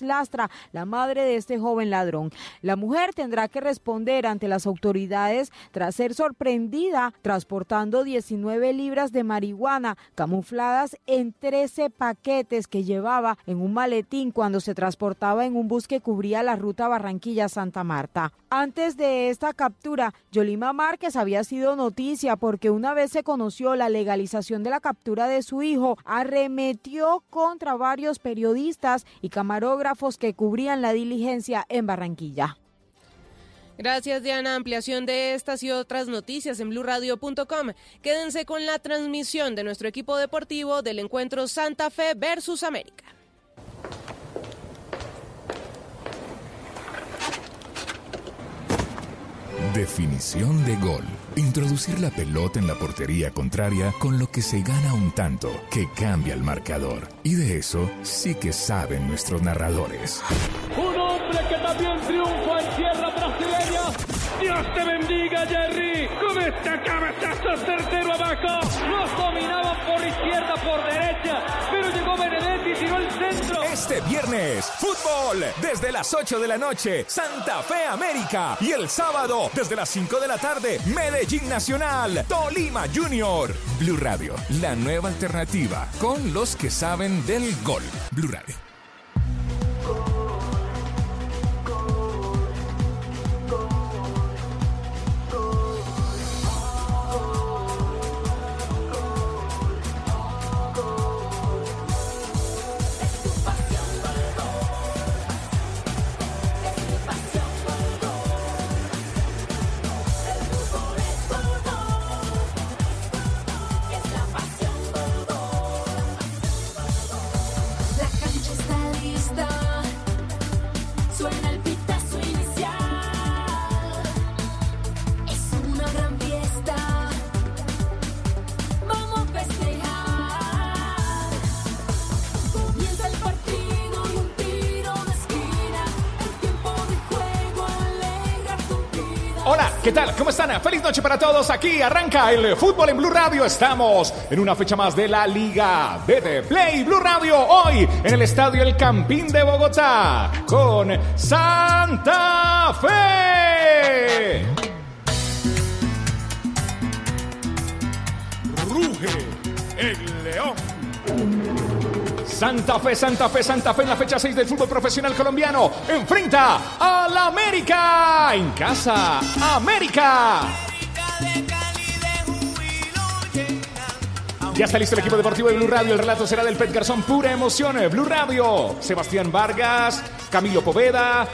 Lastra, la madre de este joven ladrón. La mujer tendrá que responder ante las autoridades tras ser sorprendida transportando 19 libras de marihuana camufladas en 13 paquetes que llevaba en un maletín cuando se transportaba en un bus que cubría la ruta Barranquilla-Santa Marta. Antes de esta captura, Yolima Márquez había sido noticia porque una vez se conoció la legalización de la captura de su hijo, arremetió contra varios periodistas y camarógrafos que cubrían la diligencia en Barranquilla. Gracias, Diana. Ampliación de estas y otras noticias en blurradio.com. Quédense con la transmisión de nuestro equipo deportivo del encuentro Santa Fe versus América. Definición de gol. Introducir la pelota en la portería contraria con lo que se gana un tanto que cambia el marcador. Y de eso sí que saben nuestros narradores. Un hombre que también triunfa en tierra brasileña. Dios te bendiga, Jerry. Con este cabezazo certero abajo. Los dominaban por izquierda, por derecha. Pero llegó el Este viernes, fútbol desde las 8 de la noche, Santa Fe América. Y el sábado, desde las 5 de la tarde, Medellín Nacional, Tolima Junior. Blue Radio, la nueva alternativa con los que saben del gol. Blue Radio. ¿Qué tal? ¿Cómo están? Feliz noche para todos. Aquí arranca el fútbol en Blue Radio. Estamos en una fecha más de la Liga BT Play Blue Radio. Hoy en el estadio El Campín de Bogotá con Santa Fe. Ruge el león. Santa Fe, Santa Fe, Santa Fe en la fecha 6 del fútbol profesional colombiano. Enfrenta América. En casa, América. Ya está listo el equipo deportivo de Blue Radio. El relato será del Pet Garzón. Pura emoción. Blue Radio. Sebastián Vargas, Camilo Poveda.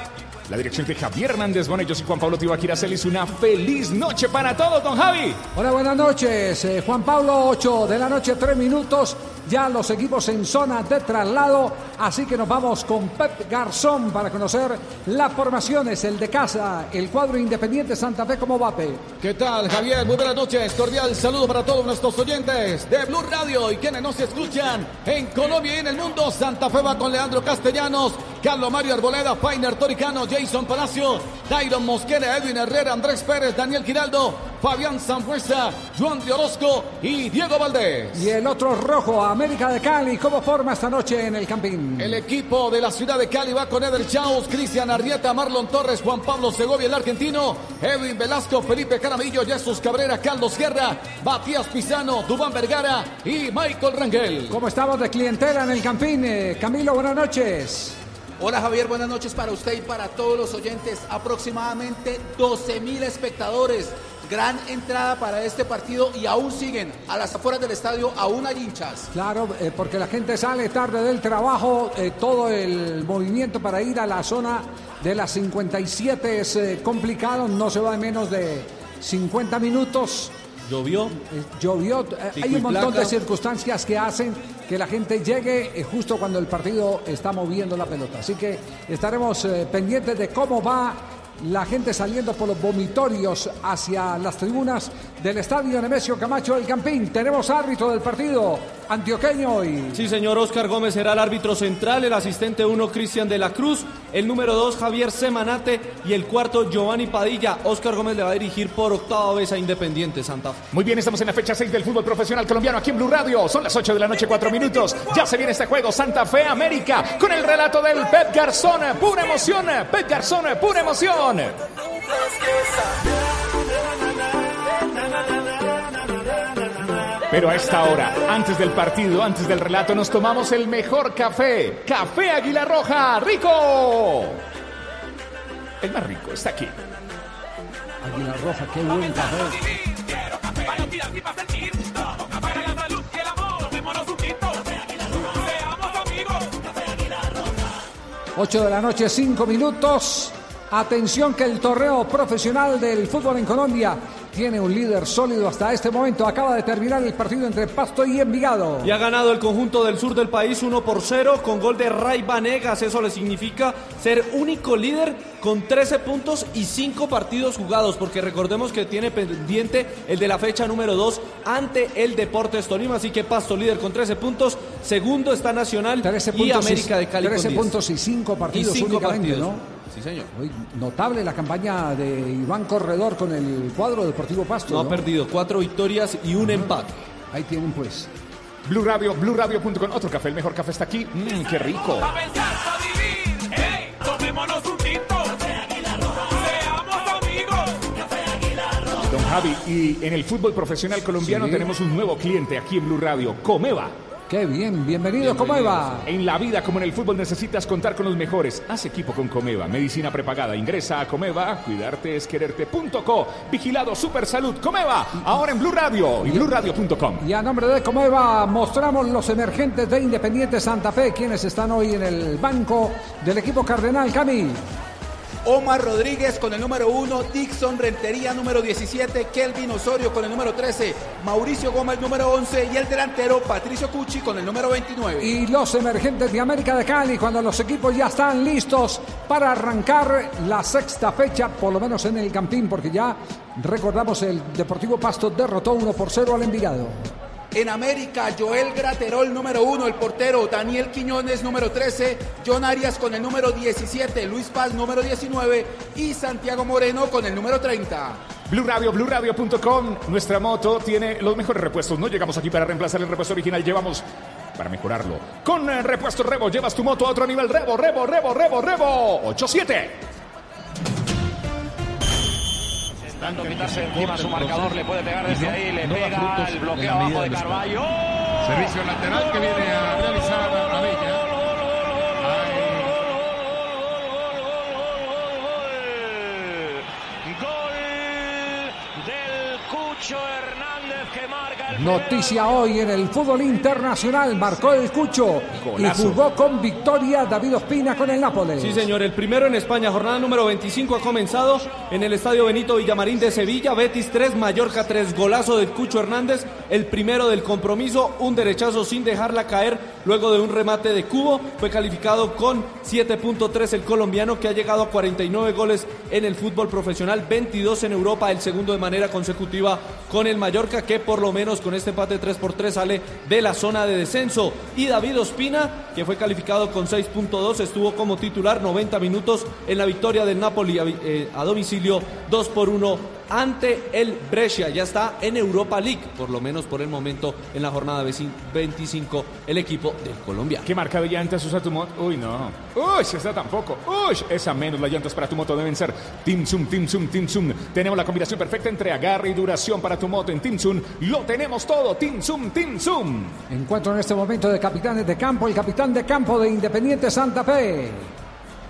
La dirección de Javier Hernández Bonellos y Juan Pablo Tibaquira Celis. Una feliz noche para todos, don Javi. Hola, buenas noches. Eh, Juan Pablo, 8 de la noche, 3 minutos. Ya los equipos en zona de traslado. Así que nos vamos con Pep Garzón para conocer las formaciones. El de casa, el cuadro independiente Santa Fe, ¿cómo va, Pe? ¿Qué tal, Javier? Muy buenas noches. Cordial saludo para todos nuestros oyentes de Blue Radio y quienes nos escuchan en Colombia y en el mundo. Santa Fe va con Leandro Castellanos, Carlos Mario Arboleda, Fainer Toricano, Jason Palacio, Dairon Mosquera, Edwin Herrera, Andrés Pérez, Daniel Giraldo, Fabián Sanfuerza, Juan de Orozco y Diego Valdés. Y el otro rojo, América de Cali, ¿cómo forma esta noche en el Campín? El equipo de la ciudad de Cali va con Eder Chaus, Cristian Arrieta, Marlon Torres, Juan Pablo Segovia, el argentino, Edwin Velasco, Felipe Caramillo, Jesús Cabrera, Carlos Guerra, Matías Pizano, Dubán Vergara y Michael Rangel. ¿Cómo estamos de clientela en el Campín? Eh, Camilo, buenas noches. Hola Javier, buenas noches para usted y para todos los oyentes. Aproximadamente 12 mil espectadores. Gran entrada para este partido y aún siguen a las afueras del estadio, aún hay hinchas. Claro, eh, porque la gente sale tarde del trabajo, eh, todo el movimiento para ir a la zona de las 57 es eh, complicado, no se va en menos de 50 minutos. Llovió. Eh, llovió, eh, hay un montón placa. de circunstancias que hacen que la gente llegue eh, justo cuando el partido está moviendo la pelota. Así que estaremos eh, pendientes de cómo va la gente saliendo por los vomitorios hacia las tribunas del estadio Nemesio Camacho del Campín. Tenemos árbitro del partido, antioqueño y Sí, señor Oscar Gómez será el árbitro central, el asistente 1 Cristian de la Cruz, el número 2 Javier Semanate y el cuarto Giovanni Padilla. Oscar Gómez le va a dirigir por octava vez a Independiente Santa Fe. Muy bien, estamos en la fecha 6 del fútbol profesional colombiano aquí en Blue Radio. Son las 8 de la noche, 4 minutos. Ya se viene este juego Santa Fe América con el relato del Pep Garzón. Pura emoción, Pep Garzón, pura emoción. Pero a esta hora, antes del partido, antes del relato, nos tomamos el mejor café. Café Águila Roja, rico. El más rico está aquí. Águila Roja, qué buen café. 8 de la noche, 5 minutos. Atención que el torneo profesional del fútbol en Colombia tiene un líder sólido hasta este momento. Acaba de terminar el partido entre Pasto y Envigado. Y ha ganado el conjunto del sur del país 1 por 0 con gol de Ray Vanegas. Eso le significa ser único líder con 13 puntos y 5 partidos jugados, porque recordemos que tiene pendiente el de la fecha número 2 ante el Deportes Tolima. Así que Pasto líder con 13 puntos. Segundo está Nacional 13 y América de Cali. con 13 10. puntos y 5 partidos Y cinco únicamente, partidos. ¿no? Sí, señor. Notable la campaña de Iván Corredor con el cuadro Deportivo Pasto. No ha perdido cuatro victorias y un empate. Ahí tienen pues. Blue Radio, BlueRadio.com. Otro café, el mejor café está aquí. Mmm, qué rico. Tomémonos un tinto. Seamos amigos. Don Javi, y en el fútbol profesional colombiano Sí. tenemos un nuevo cliente aquí en Blue Radio, Comeva. Qué bien, bienvenido, ¿cómo va? En la vida como en el fútbol necesitas contar con los mejores. Haz equipo con Comeva, medicina prepagada. Ingresa a Comeva, cuidarte es quererte.co. Vigilado Super Salud, Comeva, ahora en Blue Radio y BlueRadio.com. Y a nombre de Comeva mostramos los emergentes de Independiente Santa Fe, quienes están hoy en el banco del equipo Cardenal Cami. Omar Rodríguez con el número 1, Dixon Rentería número 17, Kelvin Osorio con el número 13, Mauricio Gómez número 11 y el delantero Patricio Cucci con el número 29. Y los emergentes de América de Cali, cuando los equipos ya están listos para arrancar la sexta fecha, por lo menos en el Campín, porque ya recordamos el Deportivo Pasto derrotó 1 por 0 al Envigado. En América, Joel Graterol número 1, el portero, Daniel Quiñones número 13, John Arias con el número 17, Luis Paz número 19 y Santiago Moreno con el número 30. Blue Radio, BlueRadio.com. Nuestra moto tiene los mejores repuestos. No llegamos aquí para reemplazar el repuesto original, llevamos para mejorarlo. Con el repuesto Revo llevas tu moto a otro nivel. Revo, Revo, Revo, Revo, Revo. 87. Intentando quitarse encima su marcador, le puede pegar desde ahí, le pega el bloqueo abajo de Carballo. Servicio lateral que viene a realizar a Bella. Gol del Cucho Hernández que el Noticia hoy en el fútbol internacional, marcó el Cucho Golazo. y jugó con victoria David Ospina con el Nápoles. Sí, señor, el primero en España, jornada número 25 ha comenzado en el Estadio Benito Villamarín de Sevilla, Betis 3, Mallorca 3, golazo del Cucho Hernández, el primero del compromiso, un derechazo sin dejarla caer luego de un remate de cubo, fue calificado con 7.3 el colombiano que ha llegado a 49 goles en el fútbol profesional, 22 en Europa, el segundo de manera consecutiva con el Mallorca que por lo menos con este empate 3 por 3 sale de la zona de descenso. Y David Ospina que fue calificado con 6.2 estuvo como titular 90 minutos en la victoria del Napoli a, eh, a domicilio 2 por 1 ante el Brescia. Ya está en Europa League, por lo menos por el momento en la jornada 25 el equipo del colombiano. ¿Qué marca de llantas usa tu moto? Uy, no. Uy, esa tampoco. Uy, esa menos. Las llantas para tu moto deben ser Team Zoom, Team Zoom, Team Zoom. Tenemos la combinación perfecta entre agarre y duración para tu moto en Team Zoom. Lo tenemos todo. Team Zoom, Team Zoom. Encuentro en este momento de capitanes de campo, el capitán de campo de Independiente Santa Fe.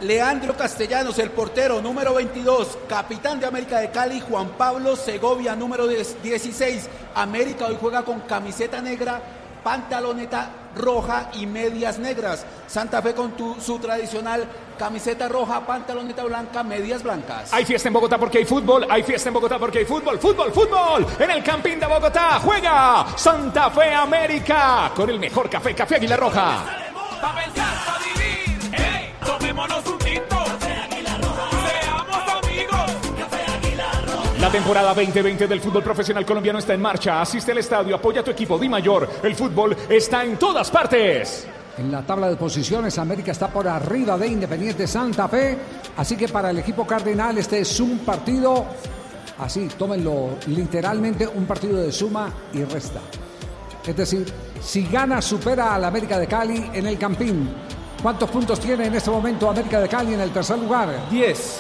Leandro Castellanos, el portero número 22, capitán de América de Cali, Juan Pablo Segovia, número 10 16. América hoy juega con camiseta negra, pantaloneta roja y medias negras. Santa Fe con tu- su tradicional camiseta roja, pantaloneta blanca, medias blancas. Hay fiesta en Bogotá porque hay fútbol. Hay fiesta en Bogotá porque hay fútbol. Fútbol, fútbol. En el Campín de Bogotá juega Santa Fe América con el mejor café, Café Águila Roja. Pa' pensar, pa' La temporada 2020 del fútbol profesional colombiano está en marcha. Asiste al estadio, apoya a tu equipo Di Mayor. El fútbol está en todas partes. En la tabla de posiciones, América está por arriba de Independiente Santa Fe. Así que para el equipo cardenal, este es un partido, así, tómenlo literalmente, un partido de suma y resta. Es decir, si gana, supera al América de Cali en el Campín. ¿Cuántos puntos tiene en este momento América de Cali en el tercer lugar? 10.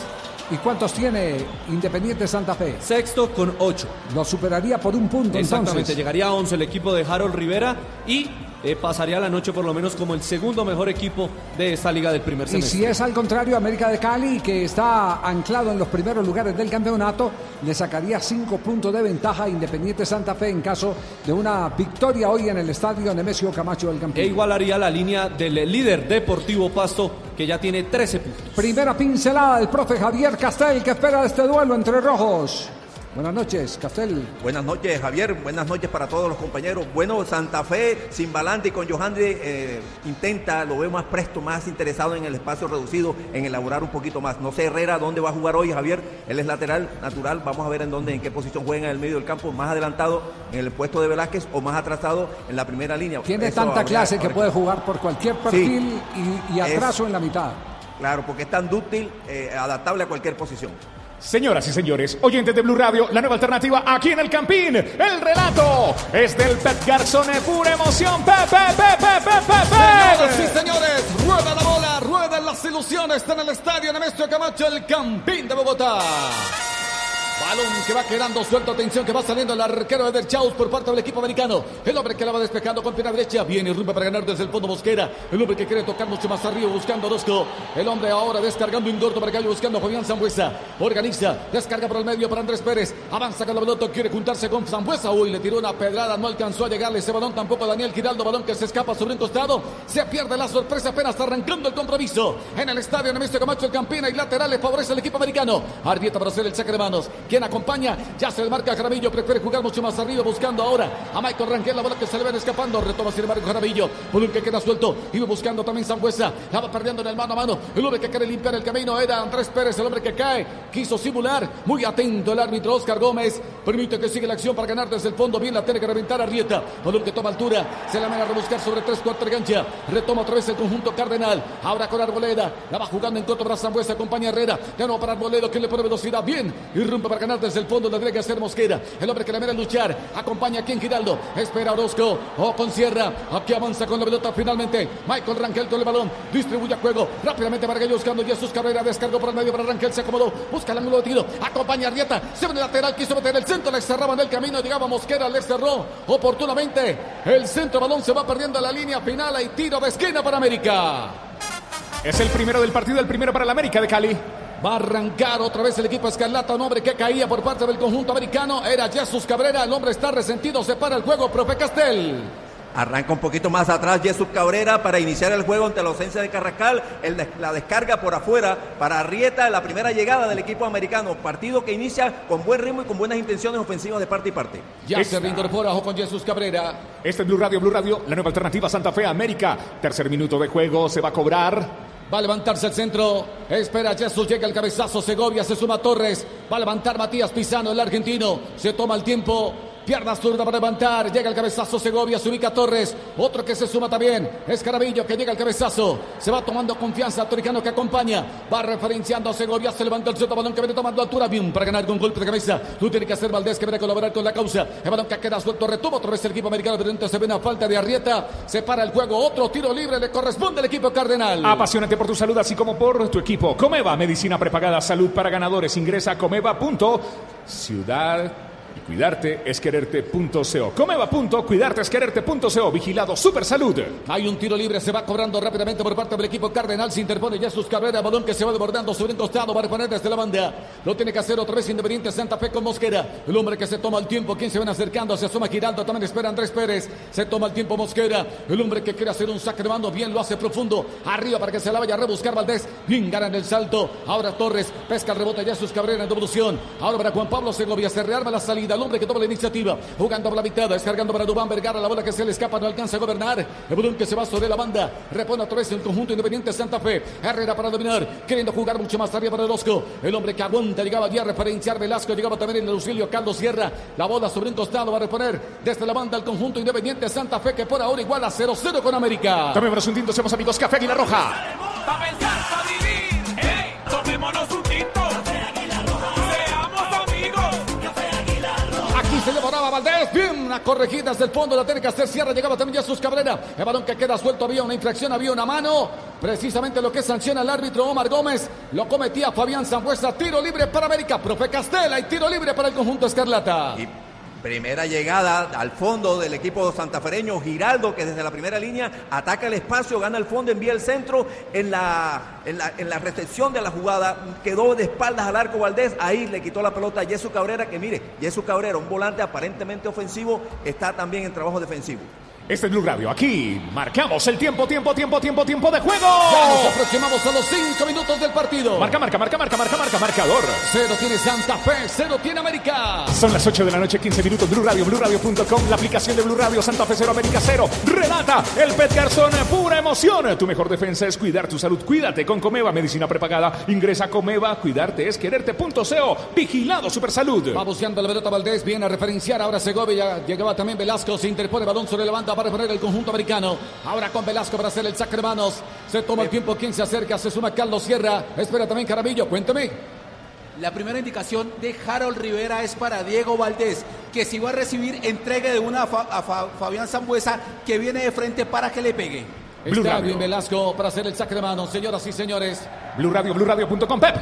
¿Y cuántos tiene Independiente Santa Fe? Sexto con 8. Lo superaría por un punto Exactamente, entonces. llegaría a 11 el equipo de Harold Rivera y eh, pasaría la noche por lo menos como el segundo mejor equipo de esta liga del primer Y semestre. si es al contrario, América de Cali, que está anclado en los primeros lugares del campeonato, le sacaría cinco puntos de ventaja a Independiente Santa Fe en caso de una victoria hoy en el estadio Nemesio Camacho del E Campín. igualaría la línea del líder Deportivo Pasto, que ya tiene 13 puntos. Primera pincelada del profe Javier Castel, que espera este duelo entre rojos. Buenas noches, Castel. Buenas noches, Javier. Buenas noches para todos los compañeros. Bueno, Santa Fe, sin Balante y con Johandri, eh, intenta, lo veo más presto, más interesado en el espacio reducido, en elaborar un poquito más. No sé, Herrera, dónde va a jugar hoy, Javier. Él es lateral, natural. Vamos a ver en dónde, en qué posición juega en el medio del campo, más adelantado en el puesto de Velázquez o más atrasado en la primera línea. Tiene Eso tanta clase que puede jugar por cualquier perfil y, y Es- atraso en la mitad. Claro, porque es tan dúctil, eh, adaptable a cualquier posición. Señoras y señores, oyentes de Blue Radio, la nueva alternativa aquí en el Campín. El relato es del Pep Garzón, pura emoción. Pep, Pep, Pep, Pep, Pep, Pep, Señoras y señores, rueda la bola, ruedan las ilusiones, está en el estadio Nemesio Camacho, el Campín de Bogotá. Balón que va quedando suelto, atención que va saliendo el arquero Eder Chaus por parte del equipo americano. El hombre que la va despejando con pierna derecha, viene rumba para ganar desde el fondo Mosquera. El hombre que quiere tocar mucho más arriba buscando a. El hombre ahora descargando Indorto para Gallo buscando a Fabián Zambuesa. Organiza, descarga por el medio para Andrés Pérez. Avanza con la pelota, quiere juntarse con Zambuesa. Uy, le tiró una pedrada, no alcanzó a llegarle ese balón tampoco a Daniel Giraldo. Balón que se escapa sobre un costado. Se pierde la sorpresa apenas arrancando el compromiso. En el estadio Nemesio Camacho, el Campina y laterales favorece al equipo americano. Arbieta para hacer el saque de manos. Quien acompaña, ya se le marca Jaramillo. Prefiere jugar mucho más arriba, buscando ahora a Michael Rangel. La bola que se le ven escapando. Retoma sin embargo Jaramillo. Balón que queda suelto. Iba buscando también Zambuesa. La va perdiendo en el mano a mano. El hombre que quiere limpiar el camino era Andrés Pérez. El hombre que cae. Quiso simular. Muy atento el árbitro Oscar Gómez. Permite que siga la acción para ganar desde el fondo. Bien la tiene que reventar Arrieta. Balón que toma altura. Se la manda a rebuscar sobre tres cuartos de cancha. Retoma otra vez el conjunto Cardenal. Ahora con Arboleda. La va jugando en contra para Zambuesa. Acompaña Herrera. Ya no para Arboleda que le pone velocidad. Bien. Irrumpe para ganar desde el fondo. Tiene que hacer Mosquera. El hombre que la mira luchar. Acompaña aquí en Giraldo. Espera Orozco. O con Sierra. Aquí avanza con la pelota finalmente. Michael Rangel con el balón. Distribuye a juego. Rápidamente para Gallo buscando Jesús Cabrera. Descargó por el medio para Rangel. Se acomodó. Busca el ángulo de tiro. Acompaña a Arrieta. Se viene lateral. Quiso meter el centro. Le cerraban el camino. Llegaba Mosquera. Le cerró oportunamente. El centro balón se va perdiendo a la línea final. Hay tiro de esquina para América. Es el primero del partido, el primero para la América de Cali. Va a arrancar otra vez el equipo Escarlata, un hombre que caía por parte del conjunto americano. Era Jesús Cabrera, el hombre está resentido, se para el juego, profe Castel. Arranca un poquito más atrás Jesús Cabrera para iniciar el juego ante la ausencia de Carrascal. El la descarga por afuera para Arrieta, la primera llegada del equipo americano. Partido que inicia con buen ritmo y con buenas intenciones ofensivas de parte y parte. Ya se reincorpora ojo con Jesús Cabrera. Este es Blue Radio, Blue Radio, la nueva alternativa Santa Fe América. Tercer minuto de juego, se va a cobrar. Va a levantarse el centro. Espera Jesús, llega el cabezazo. Segovia se suma Torres. Va a levantar Matías Pisano, el argentino. Se toma el tiempo. Pierna zurda para levantar. Llega el cabezazo Segovia, se ubica Torres. Otro que se suma también. Es Carabillo que llega el cabezazo. Se va tomando confianza. Toricano que acompaña. Va referenciando a Segovia. Se levanta el centro. Balón que viene tomando altura. Bien para ganar con golpe de cabeza. Tú tienes que hacer Valdés que viene a colaborar con la causa. El balón que queda suelto. Retoma otra vez el equipo americano. Pero entonces se ve una falta de Arrieta. Se para el juego. Otro tiro libre le corresponde al equipo cardenal. Apasionante por tu salud, así como por tu equipo. Comeva, medicina prepagada, salud para ganadores. Ingresa a comeva.ciudad y cuidarte es quererte.co. Comeva.cuidarte es quererte.co. Vigilado Super Salud. Hay un tiro libre, se va cobrando rápidamente por parte del equipo Cardenal. Se interpone Jesús Cabrera, balón que se va desbordando sobre un costado. Va a reponer desde la banda. Lo tiene que hacer otra vez Independiente Santa Fe con Mosquera. El hombre que se toma el tiempo. Quien se ven acercando, se asoma Giraldo. También espera Andrés Pérez. Se toma el tiempo Mosquera. El hombre que quiere hacer un saque de mando. Bien lo hace profundo. Arriba para que se la vaya a rebuscar Valdés. Bien gana en el salto. Ahora Torres pesca el rebote. Jesús Cabrera en devolución. Ahora para Juan Pablo Segovia. Se rearma la salida. El hombre que toma la iniciativa. Jugando por la mitad. Descargando para Dubán Vergara. La bola que se le escapa. No alcanza a gobernar. El balón que se va sobre la banda. Repone otra vez el conjunto independiente Santa Fe. Herrera para dominar. Queriendo jugar mucho más arriba para el Osco. El hombre que aguanta. Llegaba ya a referenciar Velasco. Llegaba también en el auxilio Carlos Sierra. La bola sobre un costado. Va a reponer desde la banda el conjunto independiente Santa Fe. Que por ahora igual a 0-0 con América. Tomémonos un tinto, somos amigos Café Águila Roja. Pa' pensar, pa' vivir. Hey, tomémonos se llevaba Valdés. Bien, una corregida desde el fondo. La tiene que hacer Sierra. Llegaba también Jesús Cabrera. El balón que queda suelto. Había una infracción, había una mano. Precisamente lo que sanciona el árbitro Omar Gómez. Lo cometía Fabián Zambuesa. Tiro libre para América. Profe Castela y tiro libre para el conjunto Escarlata. Primera llegada al fondo del equipo santafereño, Giraldo, que desde la primera línea ataca el espacio, gana el fondo, envía el centro en la, en la, en la recepción de la jugada, quedó de espaldas al arco Valdés, ahí le quitó la pelota a Jesús Cabrera, que mire, Jesús Cabrera, un volante aparentemente ofensivo, está también en trabajo defensivo. Este es Blue Radio. Aquí marcamos el tiempo, tiempo, tiempo, tiempo, tiempo de juego. Ya nos aproximamos a los cinco minutos del partido. Marca, marca, marca, marca, marca, marca, marcador. Cero tiene Santa Fe, cero tiene América. Son las 8 de la noche, 15 minutos. Blue Radio, BlueRadio.com, la aplicación de Blue Radio, Santa Fe 0, América 0. Relata el Pet Garzón, pura emoción. Tu mejor defensa es cuidar tu salud. Cuídate con Comeva, medicina prepagada. Ingresa a Comeva, cuidarte es quererte.co. Vigilado Super Salud. Va buscando la pelota Valdés, viene a referenciar ahora Segovia. Llegaba también Velasco, se interpone balón sobre la banda para reponer el conjunto americano. Ahora con Velasco para hacer el saque de manos. Se toma el tiempo, quien se acerca, se suma Carlos Sierra. Espera también Carabillo, cuéntame. La primera indicación de Harold Rivera es para Diego Valdés, que si va a recibir entrega de una a, Fa- a Fa- Fabián Zambuesa, que viene de frente para que le pegue. Blue Está Radio. bien Velasco para hacer el saque de manos, señoras y señores. Blue Radio, BlueRadio.com, Pep.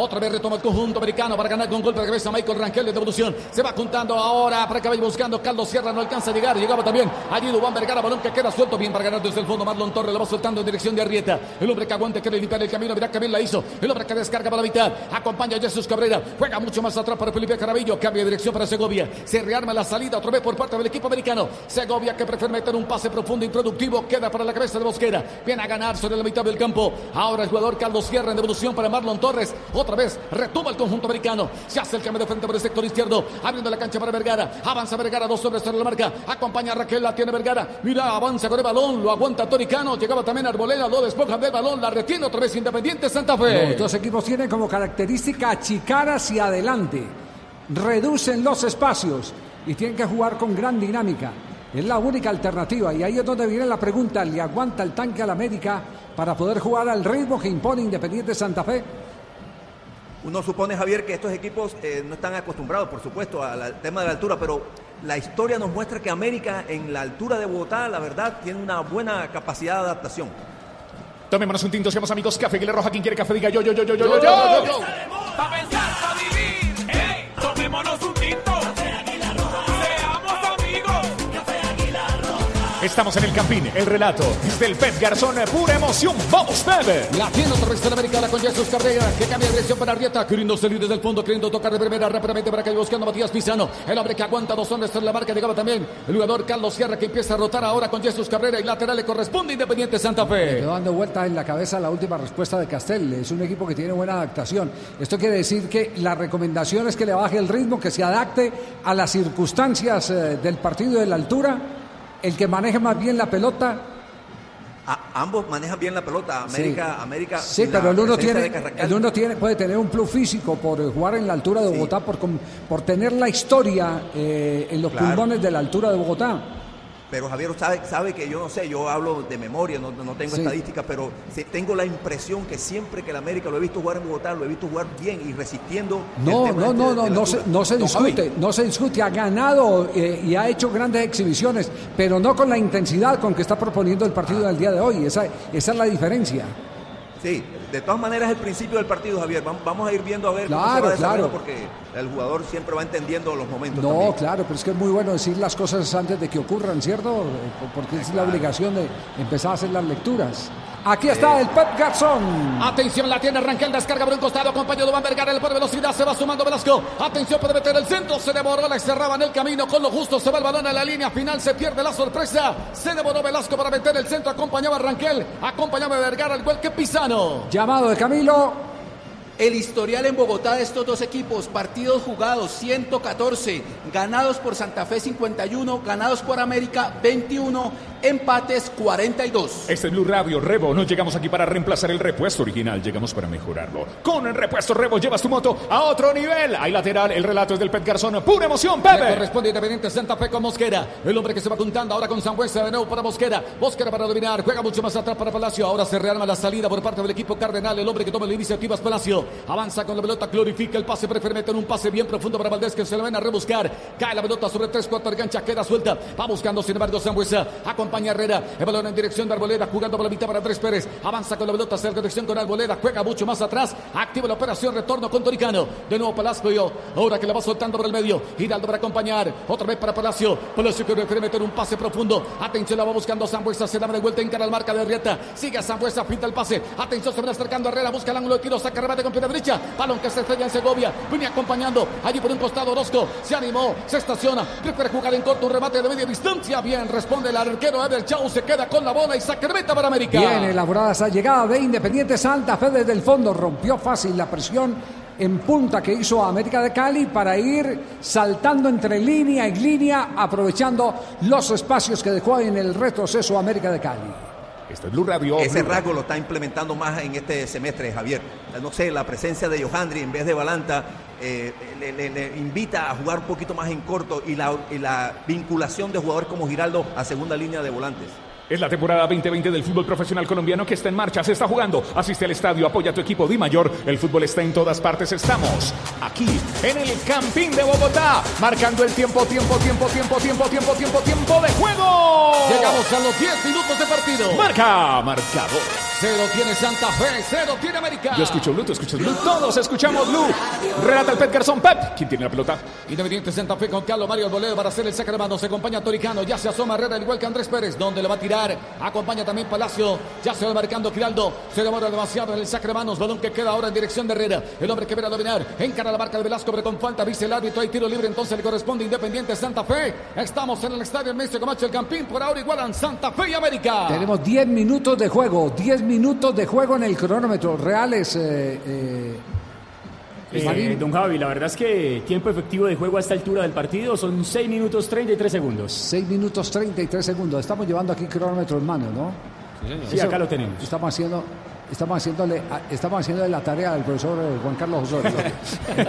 Otra vez retoma el conjunto americano para ganar con golpe cabeza Michael Rangel de devolución. Se va juntando ahora para que buscando Carlos Sierra. No alcanza a llegar. Llegaba también allí Dubán Vergara. Balón que queda suelto bien para ganar desde el fondo. Marlon Torres lo va soltando en dirección de Arrieta. El hombre que aguante quiere limpiar el camino. Mira que bien la hizo. El hombre que descarga para la mitad. Acompaña a Jesús Cabrera. Juega mucho más atrás para Felipe Carabillo. Cambia de dirección para Segovia. Se rearma la salida otra vez por parte del equipo americano. Segovia que prefiere meter un pase profundo y productivo. Queda para la cabeza de Bosquera. Viene a ganar sobre la mitad del campo. Ahora el jugador Carlos Sierra en devolución para Marlon Torres. Vez retoma el conjunto americano. Se hace el cambio de frente por el sector izquierdo. Abriendo la cancha para Vergara. Avanza Vergara. Dos hombres sobre la marca. Acompaña a Raquel. La tiene Vergara. Mira, avanza con el balón. Lo aguanta Toricano. Llegaba también Arboleda. Lo despoja del balón. La retiene otra vez Independiente Santa Fe. Los equipos tienen como característica achicar hacia adelante, reducen los espacios y tienen que jugar con gran dinámica. Es la única alternativa y ahí es donde viene la pregunta, ¿le aguanta el tanque al América para poder jugar al ritmo que impone Independiente Santa Fe? Uno supone, Javier, que estos equipos eh, no están acostumbrados, por supuesto, al tema de la altura, pero la historia nos muestra que América en la altura de Bogotá, la verdad, tiene una buena capacidad de adaptación. Tomémonos un tinto, seamos amigos Café Águila Roja. Quien quiere café, diga yo, yo, yo, yo, yo, yo. Yo, yo. yo, yo. Pa' pensar, pa' vivir. Estamos en el Campín, el relato desde el Pet Garzón, pura emoción. ¡Vamos, Pep! La tiene otra vez el americana con Jesús Cabrera, que cambia de dirección para Arrieta, queriendo salir desde el fondo, queriendo tocar de primera rápidamente para que buscando a Matías Pizano. El hombre que aguanta dos hombres en la marca, llegaba también el jugador Carlos Sierra, que empieza a rotar ahora con Jesús Cabrera y lateral le corresponde Independiente Santa Fe. Quedó dando vueltas en la cabeza la última respuesta de Castel. Es un equipo que tiene buena adaptación. Esto quiere decir que la recomendación es que le baje el ritmo, que se adapte a las circunstancias eh, del partido y de la altura. El que maneje más bien la pelota. A- ambos manejan bien la pelota. América, Sí. América. Sí, pero el uno, tiene, el uno tiene, puede tener un plus físico por jugar en la altura de Bogotá, por, com- por tener la historia eh, en los Claro. pulmones de la altura de Bogotá. Pero Javier sabe, sabe que yo no sé, yo hablo de memoria, no, no tengo Sí. estadísticas, pero tengo la impresión que siempre que el América lo he visto jugar en Bogotá, lo he visto jugar bien y resistiendo. No, no, este no, de- no, de no se, no se Javi, discute, no se discute. Ha ganado eh, y ha hecho grandes exhibiciones, pero no con la intensidad con que está proponiendo el partido del día de hoy. Esa, esa es la diferencia. Sí, de todas maneras el principio del partido, Javier. Vam- Vamos a ir viendo a ver cómo se Claro, va claro. porque el jugador siempre va entendiendo los momentos. No, también. claro, pero es que es muy bueno decir las cosas antes de que ocurran, ¿cierto? Eh, Porque es la obligación de empezar a hacer las lecturas. Aquí está el Pep Garzón. Atención, la tiene Rangel, descarga por un costado, acompañado de Van Vergara, el por velocidad, se va sumando Velasco. Atención, puede meter el centro, se devoró, la cerraba en el camino, con lo justo se va el balón a la línea final, se pierde la sorpresa. Se devoró Velasco para meter el centro, acompañaba a Rangel, acompañaba a Vergara, al igual que Pisano. Llamado de Camilo. El historial en Bogotá de estos dos equipos, partidos jugados 114, ganados por Santa Fe 51, ganados por América 21, empates 42. Este es Blue Radio Rebo. No llegamos aquí para reemplazar el repuesto original, llegamos para mejorarlo. Con el repuesto Rebo llevas tu moto a otro nivel. Hay lateral, el relato es del Pet Garzón. Pura emoción, Le Pepe. corresponde Independiente Santa Fe con Mosquera. El hombre que se va juntando ahora con Sangüesa de nuevo para Mosquera. Mosquera para dominar. Juega mucho más atrás para Palacio. Ahora se rearma la salida por parte del equipo Cardenal. El hombre que toma la iniciativa es Palacio. Avanza con la pelota, glorifica el pase. Prefiere meter un pase bien profundo para Valdés que se lo ven a rebuscar. Cae la pelota sobre 3, 4 gancha, queda suelta. Va buscando, sin embargo, Sangüesa. Acompaña Herrera. El balón en dirección de Arboleda. Jugando por la mitad para Andrés Pérez. Avanza con la pelota, hacia la dirección con Arboleda. Juega mucho más atrás. Activa la operación. Retorno con Toricano. De nuevo Palacio. Ahora que la va soltando por el medio. Giraldo para acompañar. Otra vez para Palacio. Palacio que prefiere meter un pase profundo. Atención, la va buscando Sambuesa. Se da de vuelta en cara al marca de Arrieta. Sigue Sambuesa, pinta el pase. Atención, se va acercando Herrera. Busca el ángulo de tiro. Saca remate con pierna derecha. Balón que se estrella en Segovia. Viene acompañando. Allí por un costado Orozco. Se animó. Se estaciona. Prefiere jugar en corto. Un remate de media distancia. Bien, responde el arquero Ever Chau. Se queda con la bola y saca remeta para América. Bien elaborada esa llegada de Independiente Santa Fe desde el fondo. Rompió fácil la presión en punta que hizo América de Cali para ir saltando entre línea y línea, aprovechando los espacios que dejó en el retroceso América de Cali. Este es Blue Radio. Ese Blue rasgo lo está implementando más en este semestre, Javier. No sé, la presencia de Johandri en vez de Balanta eh, le, le- le invita a jugar un poquito más en corto y la, y la vinculación de jugadores como Giraldo a segunda línea de volantes. Es la temporada 2020 del fútbol profesional colombiano que está en marcha, se está jugando. Asiste al estadio, apoya a tu equipo Di Mayor. El fútbol está en todas partes. Estamos aquí en el Campín de Bogotá, marcando el tiempo, tiempo, tiempo, tiempo, tiempo, tiempo, tiempo, tiempo de juego. Llegamos a los 10 minutos de partido. Marca, marcador. Cero tiene Santa Fe, cero tiene América. Yo escucho Blue, tú escuchas Blue, todos escuchamos Blue. Relata el Pet Garzón, Pep. ¿Quién tiene la pelota? Independiente Santa Fe con Carlos Mario Arboleda para hacer el saque de mano. Se acompaña Toricano. Ya se asoma Herrera, al igual que Andrés Pérez. Donde le va a tirar. Acompaña también Palacio. Ya se va marcando Giraldo. Se demora demasiado en el de manos. Balón que queda ahora en dirección de Herrera. El hombre que viene a dominar. Encara la marca de Velasco, pero con falta. Dice el árbitro. Hay tiro libre. Entonces le corresponde Independiente Santa Fe. Estamos en el estadio Ernesto Camacho el Campín. Por ahora igualan Santa Fe y América. Tenemos 10 minutos de juego, 10 minutos de juego en el cronómetro. Reales, eh, eh, Eh, don Javi, la verdad es que tiempo efectivo de juego a esta altura del partido son 6 minutos 33 segundos. 6 minutos 33 segundos. Estamos llevando aquí cronómetro en mano, ¿no? Sí, Eso- acá lo tenemos. Estamos haciendo, estamos haciéndole, estamos haciéndole la tarea al profesor eh, Juan Carlos Osorio.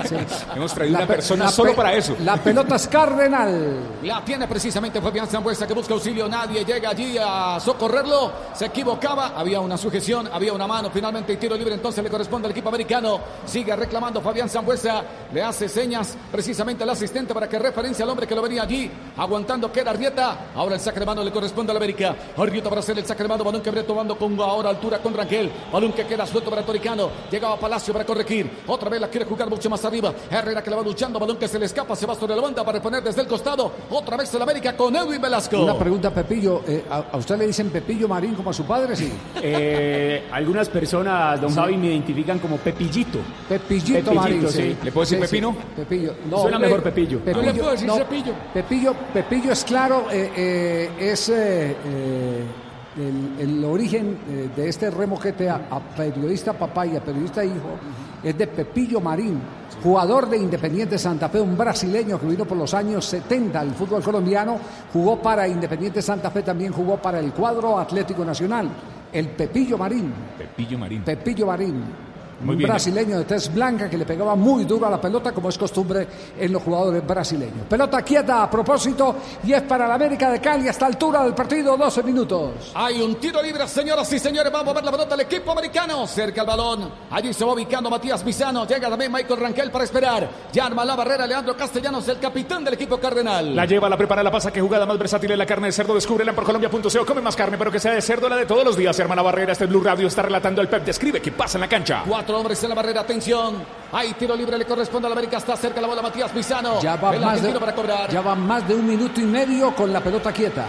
Sí. Hemos traído La una pe- persona la solo pe- para eso. La pelota es Cardenal. La tiene precisamente Fabián Zambuesa que busca auxilio. Nadie llega allí a socorrerlo. Se equivocaba. Había una sujeción, había una mano. Finalmente, tiro libre. Entonces le corresponde al equipo americano. Sigue reclamando Fabián Zambuesa. Le hace señas precisamente al asistente para que referencia al hombre que lo venía allí. Aguantando queda Arrieta. Ahora el saque de mano le corresponde al América. Arrieta para hacer el saque de mano. Balón que viene tomando con ahora altura con Rangel. Balón que queda suelto para Toricano. Llegaba Palacio para corregir. Otra vez la quiere jugar mucho más arriba. Herrera que la va luchando. Balón que se le escapa. Se va sobre la banda para reponer desde el costado. Otra vez el América con Edwin Velasco. Una pregunta, Pepillo. eh, a, usted le dicen Pepillo Marín como a su padre? Sí. Eh, algunas personas, don Sí. Javi, me identifican como Pepillito. Pepillito, Marín. sí. ¿Le puedo decir Pepino? Pepillo. Suena eh, mejor Pepillo. Pepillo, No le puedo decir no, Cepillo. Pepillo, Pepillo es claro, eh, eh, es eh, eh, el, el origen eh, de este remoquete a, a periodista papá y a periodista hijo es de Pepillo Marín, jugador de Independiente Santa Fe, un brasileño que vino por los años 70 al fútbol colombiano, jugó para Independiente Santa Fe, también jugó para el cuadro Atlético Nacional, el Pepillo Marín. Pepillo Marín. Pepillo Marín. Muy un bien. brasileño de tez blanca que le pegaba muy duro a la pelota, como es costumbre en los jugadores brasileños. Pelota quieta a propósito y es para la América de Cali hasta altura del partido, 12 minutos. Hay un tiro libre, señoras y señores. Vamos a ver la pelota del equipo americano. Cerca el balón. Allí se va ubicando Matías Misano. Llega también Michael Rangel para esperar. Ya arma la barrera Leandro Castellanos, el capitán del equipo cardenal. La lleva, la prepara, la pasa. Qué jugada más versátil es la carne de cerdo. Descúbrela por Colombia.co. Come más carne, pero que sea de cerdo la de todos los días. Hermana Barrera, este Blue Radio está relatando el Pep. Describe qué pasa en la cancha. Cuatro hombres en la barrera. Atención. Hay tiro libre, le corresponde al América. Está cerca la bola Matías Misano. Ya va, el más de, para cobrar. ya va más de un minuto y medio con la pelota quieta.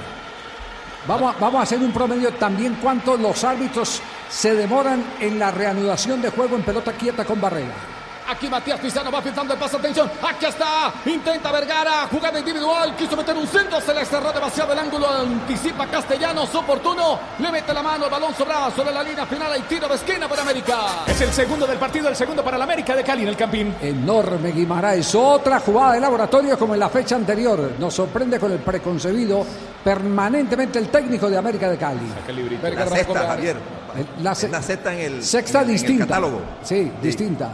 Vamos a, vamos a hacer un promedio también cuánto los árbitros se demoran en la reanudación de juego en pelota quieta con barrera. Aquí Matías Pizano va filtrando el pase. Atención. Aquí está. Intenta Vergara. Jugada individual. Quiso meter un centro. Se le cerró demasiado el ángulo. Anticipa Castellanos. Oportuno. Le mete la mano. El balón sobraba sobre la línea final. Hay tiro de esquina para América. Es el segundo del partido, el segundo para la América de Cali en el Campín. Enorme Guimaraes. Otra jugada de laboratorio como en la fecha anterior. Nos sorprende con el preconcebido permanentemente el técnico de América de Cali. La sexta, Javier. La, la sexta en el, sexta en el- en el distinta. catálogo. Sí, distinta.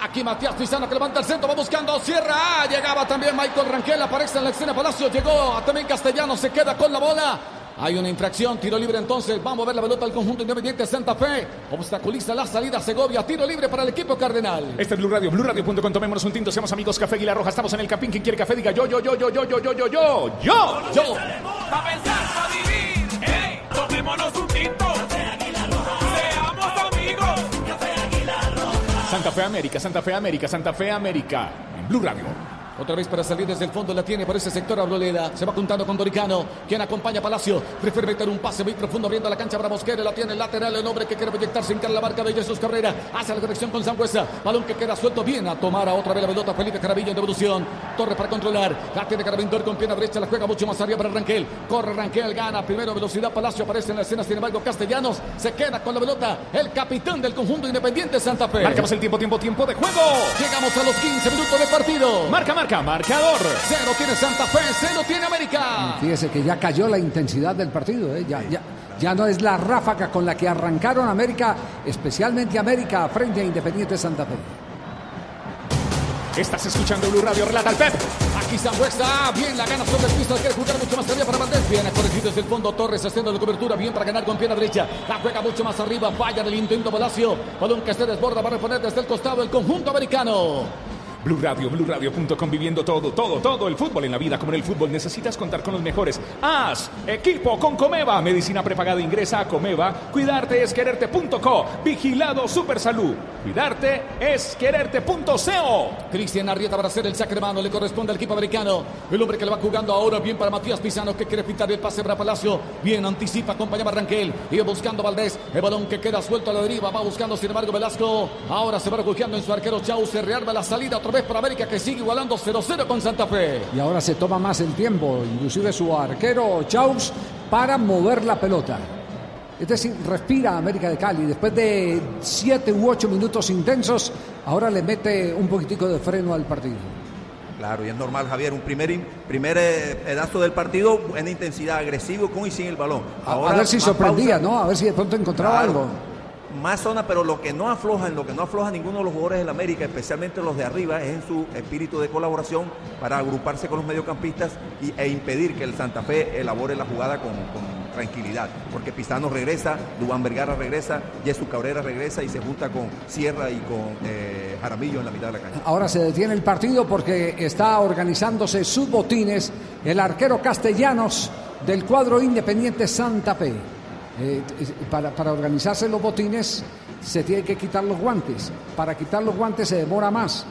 Aquí Matías Pizano que levanta el centro, va buscando, cierra, ah, llegaba también Michael Rangel, aparece en la escena Palacio, llegó a también Castellano, se queda con la bola. Hay una infracción, tiro libre entonces, vamos a ver la pelota del conjunto independiente Santa Fe. Obstaculiza la salida Segovia, tiro libre para el equipo cardenal. Este es Blue Radio, BlueRadio.com, tomémonos un tinto, seamos amigos, Café Aguilar Roja, estamos en el Campín, quien quiere café, diga yo, yo, yo, yo, yo, yo, yo, yo, yo, yo, yo. Pa' pensar, pa' vivir. ¡Ey! Tomémonos Santa Fe América, Santa Fe América, Santa Fe América, en Blue Radio. Otra vez para salir desde el fondo la tiene por ese sector Arboleda. Se va juntando con Doricano, quien acompaña a Palacio. Prefiere meter un pase muy profundo abriendo la cancha para Mosquera. La tiene el lateral, el hombre que quiere proyectarse en la barca de Jesús Cabrera. Hace la conexión con Sangüesa. Balón que queda suelto bien a tomar a otra vez la pelota. Felipe Carabillo en devolución. Torres para controlar. La tiene Carabindor con pierna derecha. La juega mucho más arriba para Ranquel. Corre Ranquel, gana primero velocidad. Palacio aparece en la escena. Sin embargo, Castellanos se queda con la pelota. El capitán del conjunto independiente Santa Fe. Marcamos el tiempo, tiempo, tiempo de juego. Llegamos a los 15 minutos de partido. Marca, marca, marcador. Cero tiene Santa Fe, cero tiene América. Fíjese que ya cayó la intensidad del partido. ¿eh? Ya, ya, ya no es la ráfaga con la que arrancaron América, especialmente América frente a Independiente Santa Fe. Estás escuchando Blue Radio, relata el Pep. Aquí Sangüesa, bien la gana sobre el piso, quiere jugar mucho más arriba para Valdés. Bien, corregido desde el fondo Torres haciendo la cobertura, bien para ganar con pierna derecha. La juega mucho más arriba, falla del intento Palacio. Balón que se desborda, va a reponer desde el costado el conjunto americano. Blue Radio, BlueRadio.com, viviendo todo, todo, todo el fútbol en la vida como en el fútbol. Necesitas contar con los mejores. Haz equipo con Comeva. Medicina prepagada, ingresa a Comeva. Cuidarte es quererte.co. Vigilado Super Salud. Cuidarte es quererte.co. Cristian Arrieta para hacer el de mano, le corresponde al equipo americano. El hombre que le va jugando ahora, bien para Matías Pizano, que quiere pintar el pase para Palacio. Bien, anticipa, acompañaba Ranquel. Iba buscando Valdés. El balón que queda suelto a la deriva, va buscando sin embargo Velasco. Ahora se va refugiando en su arquero Chau. Se rearma la salida otra vez para América, que sigue igualando 0-0 con Santa Fe. Y ahora se toma más el tiempo, inclusive su arquero Chaus, para mover la pelota. Es decir, respira América de Cali. Después de siete u ocho minutos intensos, ahora le mete un poquitico de freno al partido. Claro, y es normal, Javier. Un primer, primer eh, pedazo del partido, buena intensidad, agresivo con y sin el balón. A- a ver si sorprendía, pausa. ¿no? A ver si de pronto encontraba Claro. algo. Más zona, pero lo que no afloja, en lo que no afloja ninguno de los jugadores del América, especialmente los de arriba, es en su espíritu de colaboración para agruparse con los mediocampistas y, e impedir que el Santa Fe elabore la jugada con, tranquilidad. Porque Pizano regresa, Dubán Vergara regresa, Jesús Cabrera regresa y se junta con Sierra y con eh, Jaramillo en la mitad de la cancha. Ahora se detiene el partido porque está organizándose sus botines el arquero castellanos del cuadro Independiente Santa Fe. Eh, para, para organizarse los botines se tiene que quitar los guantes. Para quitar los guantes se demora más.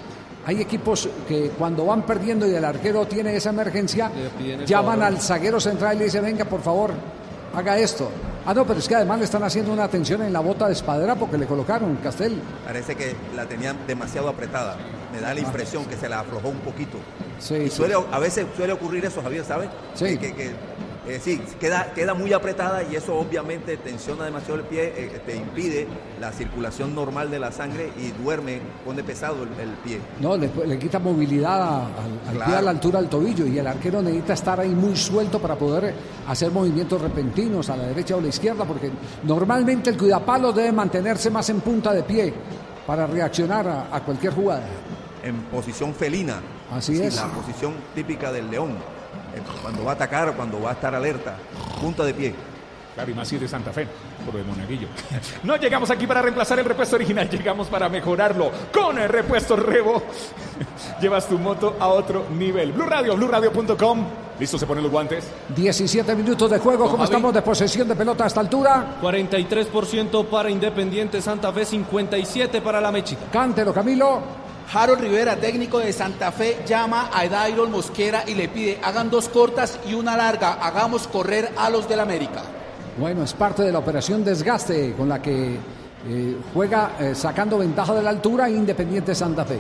Hay equipos que cuando van perdiendo y el arquero tiene esa emergencia, llaman favor. al zaguero central y le dicen, venga, por favor, haga esto. Ah, no, pero es que además le están haciendo una atención en la bota de espadera porque le colocaron Castel. Parece que la tenían demasiado apretada. Me da la impresión que se la aflojó un poquito. Sí, y sí. suele, a veces suele ocurrir eso, Javier, ¿sabes? Sí. Que, que- eh, sí, queda, queda muy apretada y eso obviamente tensiona demasiado el pie, eh, te impide la circulación normal de la sangre y duerme, pone pesado el, el pie. No, le, le quita movilidad a- al, al pie a la altura del tobillo y el arquero necesita estar ahí muy suelto para poder hacer movimientos repentinos a la derecha o a la izquierda, porque normalmente el cuidapalo debe mantenerse más en punta de pie para reaccionar a, a cualquier jugada. En posición felina. Así Sí, es. La posición típica del león. Eh, Cuando va a atacar, cuando va a estar alerta. Punta de pie. Claro, y más si es de Santa Fe, por lo de Monaguillo. No llegamos aquí para reemplazar el repuesto original, llegamos para mejorarlo. Con el repuesto Rebo, llevas tu moto a otro nivel. Blue Radio, BlueRadio.com. ¿Listo? ¿Se ponen los guantes? 17 minutos de juego, ¿cómo Javi. estamos de posesión de pelota a esta altura? 43% para Independiente Santa Fe, 57 para la Mechica. Cántelo, Camilo. Harold Rivera, técnico de Santa Fe, llama a Dairon Mosquera y le pide hagan dos cortas y una larga, hagamos correr a los del América. Bueno, es parte de la operación desgaste con la que Eh, juega eh, sacando ventaja de la altura Independiente Santa Fe.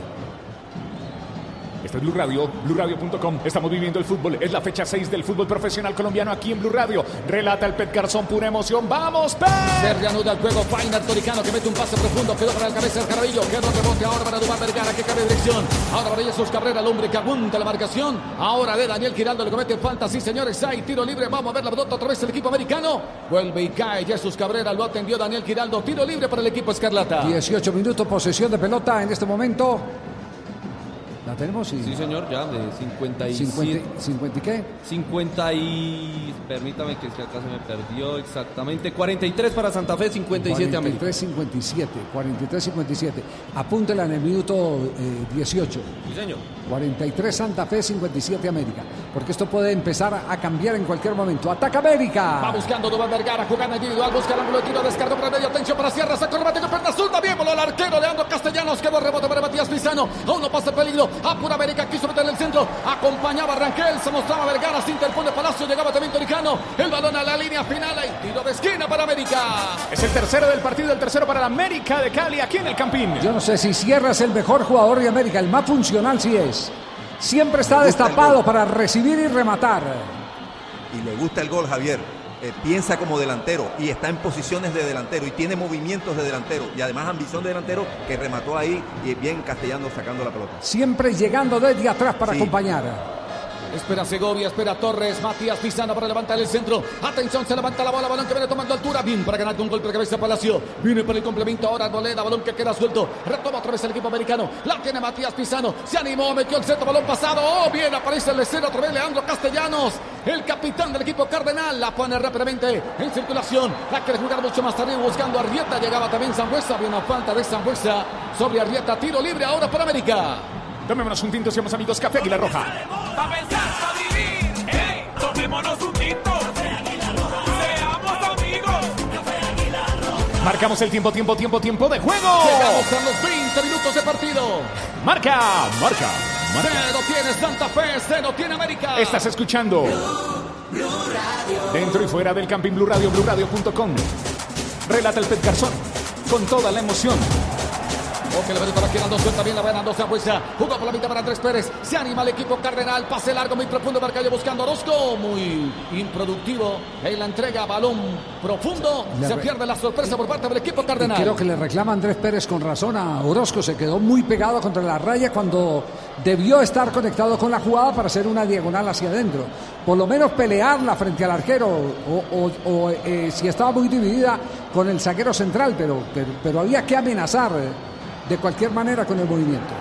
Este es Blue Radio, BlueRadio.com. Estamos viviendo el fútbol. Es la fecha 6 del fútbol profesional colombiano aquí en Blue Radio. Relata el Pet Garzón, pura emoción. ¡Vamos, Pet! Se reanuda el juego. Fainer Toricano que mete un pase profundo. Quedó para el cabeza del Carabillo. Quedó rebote ahora para Dubán Vergara que cabe dirección. Ahora para Jesús Cabrera, el hombre que apunta la marcación. Ahora de Daniel Giraldo le comete falta. Sí, señores. Hay tiro libre. Vamos a ver la pelota otra vez el equipo americano. Vuelve y cae Jesús Cabrera. Lo atendió Daniel Giraldo. Tiro libre para el equipo Escarlata. 18 minutos, posesión de pelota en este momento. ¿La tenemos? Sí, señor, ya de 57. 50, 50 y qué? 50 y... Permítame que es que acá se me perdió exactamente. 43 para Santa Fe, 57 América. 43-57, 43-57. Apúntela en el minuto eh, 18. Sí, señor. 43 Santa Fe, 57 América. Porque esto puede empezar a cambiar en cualquier momento. ¡Ataca América! Va buscando Dubán Vergara, jugando individual, busca el ángulo de tiro, descarga para medio, atención para Sierra, sacó el remate con pierna zurda, bien voló el arquero Leandro Castellanos, quedó rebote para Matías Pizano, aún no pasa el peligro, apura América, quiso meter en el centro, acompañaba a Rangel, se mostraba Vergara, se interpone Palacio, llegaba también Toricano, el balón a la línea final, hay tiro de esquina para América. Es el tercero del partido, el tercero para la América de Cali, aquí en el Campín. Yo no sé si Sierra es el mejor jugador de América, el más funcional sí es. Siempre está destapado para recibir y rematar. Y le gusta el gol, Javier. Eh, piensa como delantero y está en posiciones de delantero y tiene movimientos de delantero y además ambición de delantero que remató ahí y bien castellano sacando la pelota. Siempre llegando desde atrás para acompañar. Espera Segovia, espera Torres, Matías Pizano para levantar el centro. Atención, se levanta la bola, balón que viene tomando altura. Bien para ganar con golpe de cabeza Palacio. Viene por el complemento ahora Arboleda, balón que queda suelto. Retoma otra vez el equipo americano. La tiene Matías Pizano. Se animó, metió el centro, balón pasado. Oh, bien, aparece el escena otra vez Leandro Castellanos. El capitán del equipo Cardenal la pone rápidamente en circulación. La quiere jugar mucho más arriba buscando a Arrieta. Llegaba también Zambuesa. Había una falta de Zambuesa sobre Arrieta. Tiro libre ahora para América. Tomémonos un tinto, seamos amigos, Café Águila Roja. Pa' pensar, pa' vivir. ¡Ey! Tomémonos un tinto. Seamos amigos. Marcamos el tiempo, tiempo, tiempo, tiempo de juego. Llegamos a los 20 minutos de partido. Marca, marca, marca. Cero tiene Santa Fe, cero tiene América. Estás escuchando dentro y fuera del Camping Blue Radio, BlueRadio.com. Relata el Pet Garzón con toda la emoción. Ok, la pelota va quedando suelta bien la no se apuesta. Jugó por la mitad para Andrés Pérez. Se anima el equipo Cardenal. Pase largo, muy profundo para calle buscando a Orozco. Muy improductivo. En la entrega, balón profundo. Le Se re- pierde la sorpresa por parte del equipo Cardenal. creo que le reclama Andrés Pérez con razón a Orozco. Se quedó muy pegado contra la raya cuando debió estar conectado con la jugada para hacer una diagonal hacia adentro. Por lo menos pelearla frente al arquero o, o- o, eh, si estaba muy dividida con el zaguero central, pero, pero, pero había que amenazar eh, de cualquier manera con el movimiento.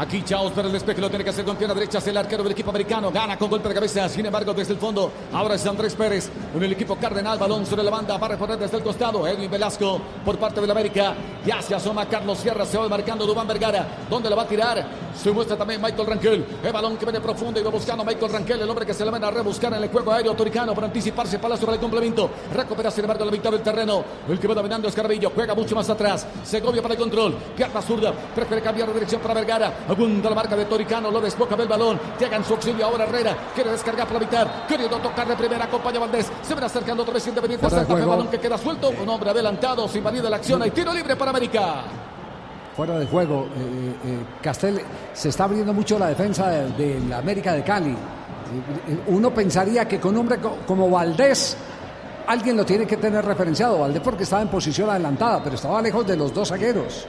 Aquí Chaos para el despeje, lo tiene que hacer con pierna derecha. Es el arquero del equipo americano. Gana con golpe de cabeza. Sin embargo, desde el fondo, ahora es Andrés Pérez. En el equipo Cardenal, balón sobre la banda. Va a recorrer desde el costado. Edwin Velasco por parte del América. Ya se asoma Carlos Sierra. Se va marcando Dubán Vergara. ¿Dónde lo va a tirar? Se muestra también Michael Rangel. El balón que viene profundo y va buscando a Michael Rangel. El hombre que se le van a rebuscar en el juego aéreo toricano para anticiparse. Palacio para el complemento. Recupera, sin embargo, la mitad del terreno. El que va dominando es Carrillo. Juega mucho más atrás. Segovia para el control. Pierna zurda. Prefiere cambiar de dirección para Vergara. Apunta la marca de Toricano. Lo desboca del balón. Llega en su auxilio ahora Herrera. Quiere descargar por la mitad. Queriendo tocar de primera. Acompaña Valdés. Se ven acercando otra vez Independiente. Santa juego. Balón que queda suelto. Un hombre adelantado. Se invalida la acción. Hay tiro libre para América. Fuera de juego, eh, eh, Castel se está abriendo mucho la defensa de, de la América de Cali. Eh, Uno pensaría que con un hombre co- como Valdés alguien lo tiene que tener referenciado. Valdés porque estaba en posición adelantada, pero estaba lejos de los dos zagueros.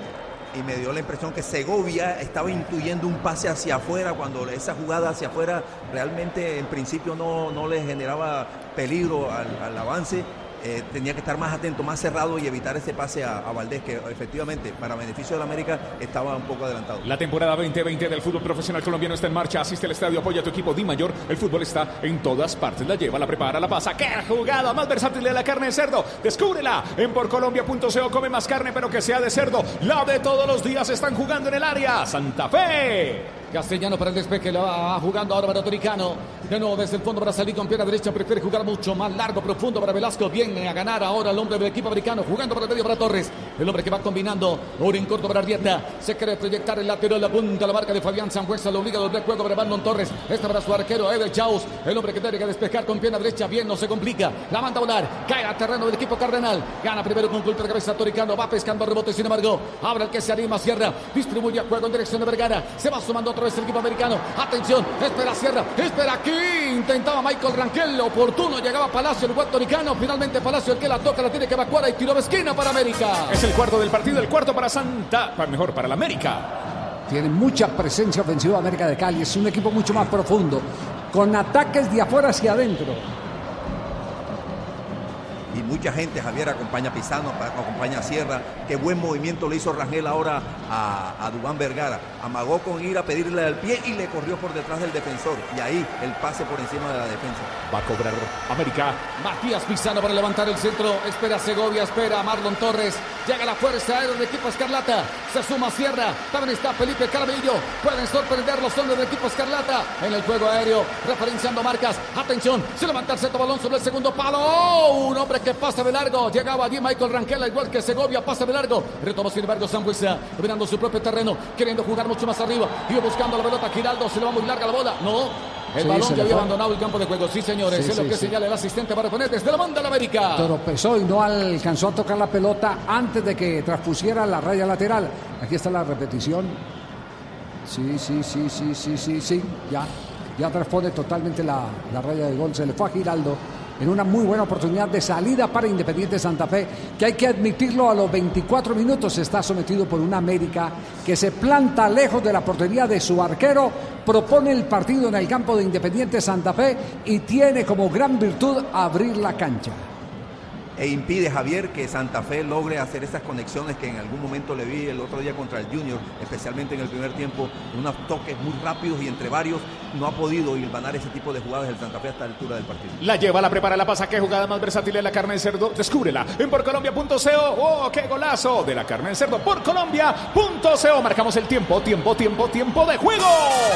Y me dio la impresión que Segovia estaba intuyendo un pase hacia afuera cuando esa jugada hacia afuera realmente en principio no, no le generaba peligro al, al avance. Eh, tenía que estar más atento, más cerrado y evitar ese pase a, a Valdés, que efectivamente, para beneficio de la América, estaba un poco adelantado. La temporada 2020 del fútbol profesional colombiano está en marcha. Asiste al estadio, apoya a tu equipo Di Mayor. El fútbol está en todas partes. La lleva, la prepara, la pasa. ¡Qué jugada más versátil de la carne de cerdo! Descúbrela en porcolombia.co. Come más carne, pero que sea de cerdo. La de todos los días están jugando en el área. Santa Fe. Castellano para el despeje, la va jugando ahora para Toricano. De nuevo desde el fondo para salir con pierna derecha, prefiere jugar mucho más largo, profundo para Velasco. Viene a ganar ahora el hombre del equipo americano, jugando para el medio para Torres. El hombre que va combinando, ahora corto para Arrieta. Se quiere proyectar el lateral, la punta, la marca de Fabián Sangüesa, lo obliga a doblar juego para Brandon Torres. Esta para su arquero, Eder Chaus. El hombre que tiene que despejar con pierna derecha, bien, no se complica. La manda a volar, cae a terreno del equipo cardenal. Gana primero con culpa de cabeza Toricano, va pescando rebote, sin embargo, abre el que se anima, Sierra. Distribuye a juego en dirección de Vergara. Se va sumando otra vez el equipo americano. Atención, espera Sierra, espera aquí. Intentaba Michael Rangel, oportuno, llegaba Palacio, el guatoricano. Finalmente Palacio, el que la toca, la tiene que evacuar y tiró de esquina para América. Es el cuarto del partido, el cuarto para Santa, para- mejor para la América. Tiene mucha presencia ofensiva América de Cali. Es un equipo mucho más profundo, con ataques de afuera hacia adentro. Y mucha gente, Javier, acompaña a Pisano, pa- acompaña a Sierra. Qué buen movimiento le hizo Rangel ahora a, a Dubán Vergara. Amagó con ir a pedirle al pie y le corrió por detrás del defensor. Y ahí el pase por encima de la defensa. Va a cobrar América. Matías Pizano para levantar el centro. Espera Segovia, espera Marlon Torres. Llega la fuerza aérea del equipo Escarlata. Se suma Sierra. También está Felipe Carabillo. Pueden sorprender los hombres del equipo Escarlata en el juego aéreo. Referenciando marcas. Atención. Se levanta el centro balón sobre el segundo palo. ¡Oh! Un hombre que pasa de largo. Llegaba allí Michael Rangel, igual que Segovia. Pasa de largo. Retomó sin embargo Sambuesa. Dominando su propio terreno. Queriendo jugar mucho más arriba. Iba buscando la pelota. Giraldo. Se le va muy larga la bola. No. El Sí, balón ya había abandonado el campo de juego. Sí, señores. Sí, es lo que señala el asistente para poner desde la banda de la América. Tropezó y no alcanzó a tocar la pelota antes de que transpusiera la raya lateral. Aquí está la repetición. Sí, sí, sí, sí, sí, sí, sí. Ya, ya transpone totalmente la, la raya de gol. Se le fue a Giraldo en una muy buena oportunidad de salida para Independiente Santa Fe, que hay que admitirlo a los 24 minutos está sometido por una América que se planta lejos de la portería de su arquero, propone el partido en el campo de Independiente Santa Fe y tiene como gran virtud abrir la cancha. E impide Javier que Santa Fe logre hacer esas conexiones que en algún momento le vi el otro día contra el Junior, especialmente en el primer tiempo, unos toques muy rápidos y entre varios no ha podido hilvanar ese tipo de jugadas el Santa Fe hasta la altura del partido. La lleva, la prepara, la pasa. Qué jugada más versátil es la carne de cerdo. Descúbrela en porcolombia.co. ¡Oh, qué golazo! De la carne de cerdo por Colombia.co. Marcamos el tiempo, tiempo, tiempo, tiempo de juego.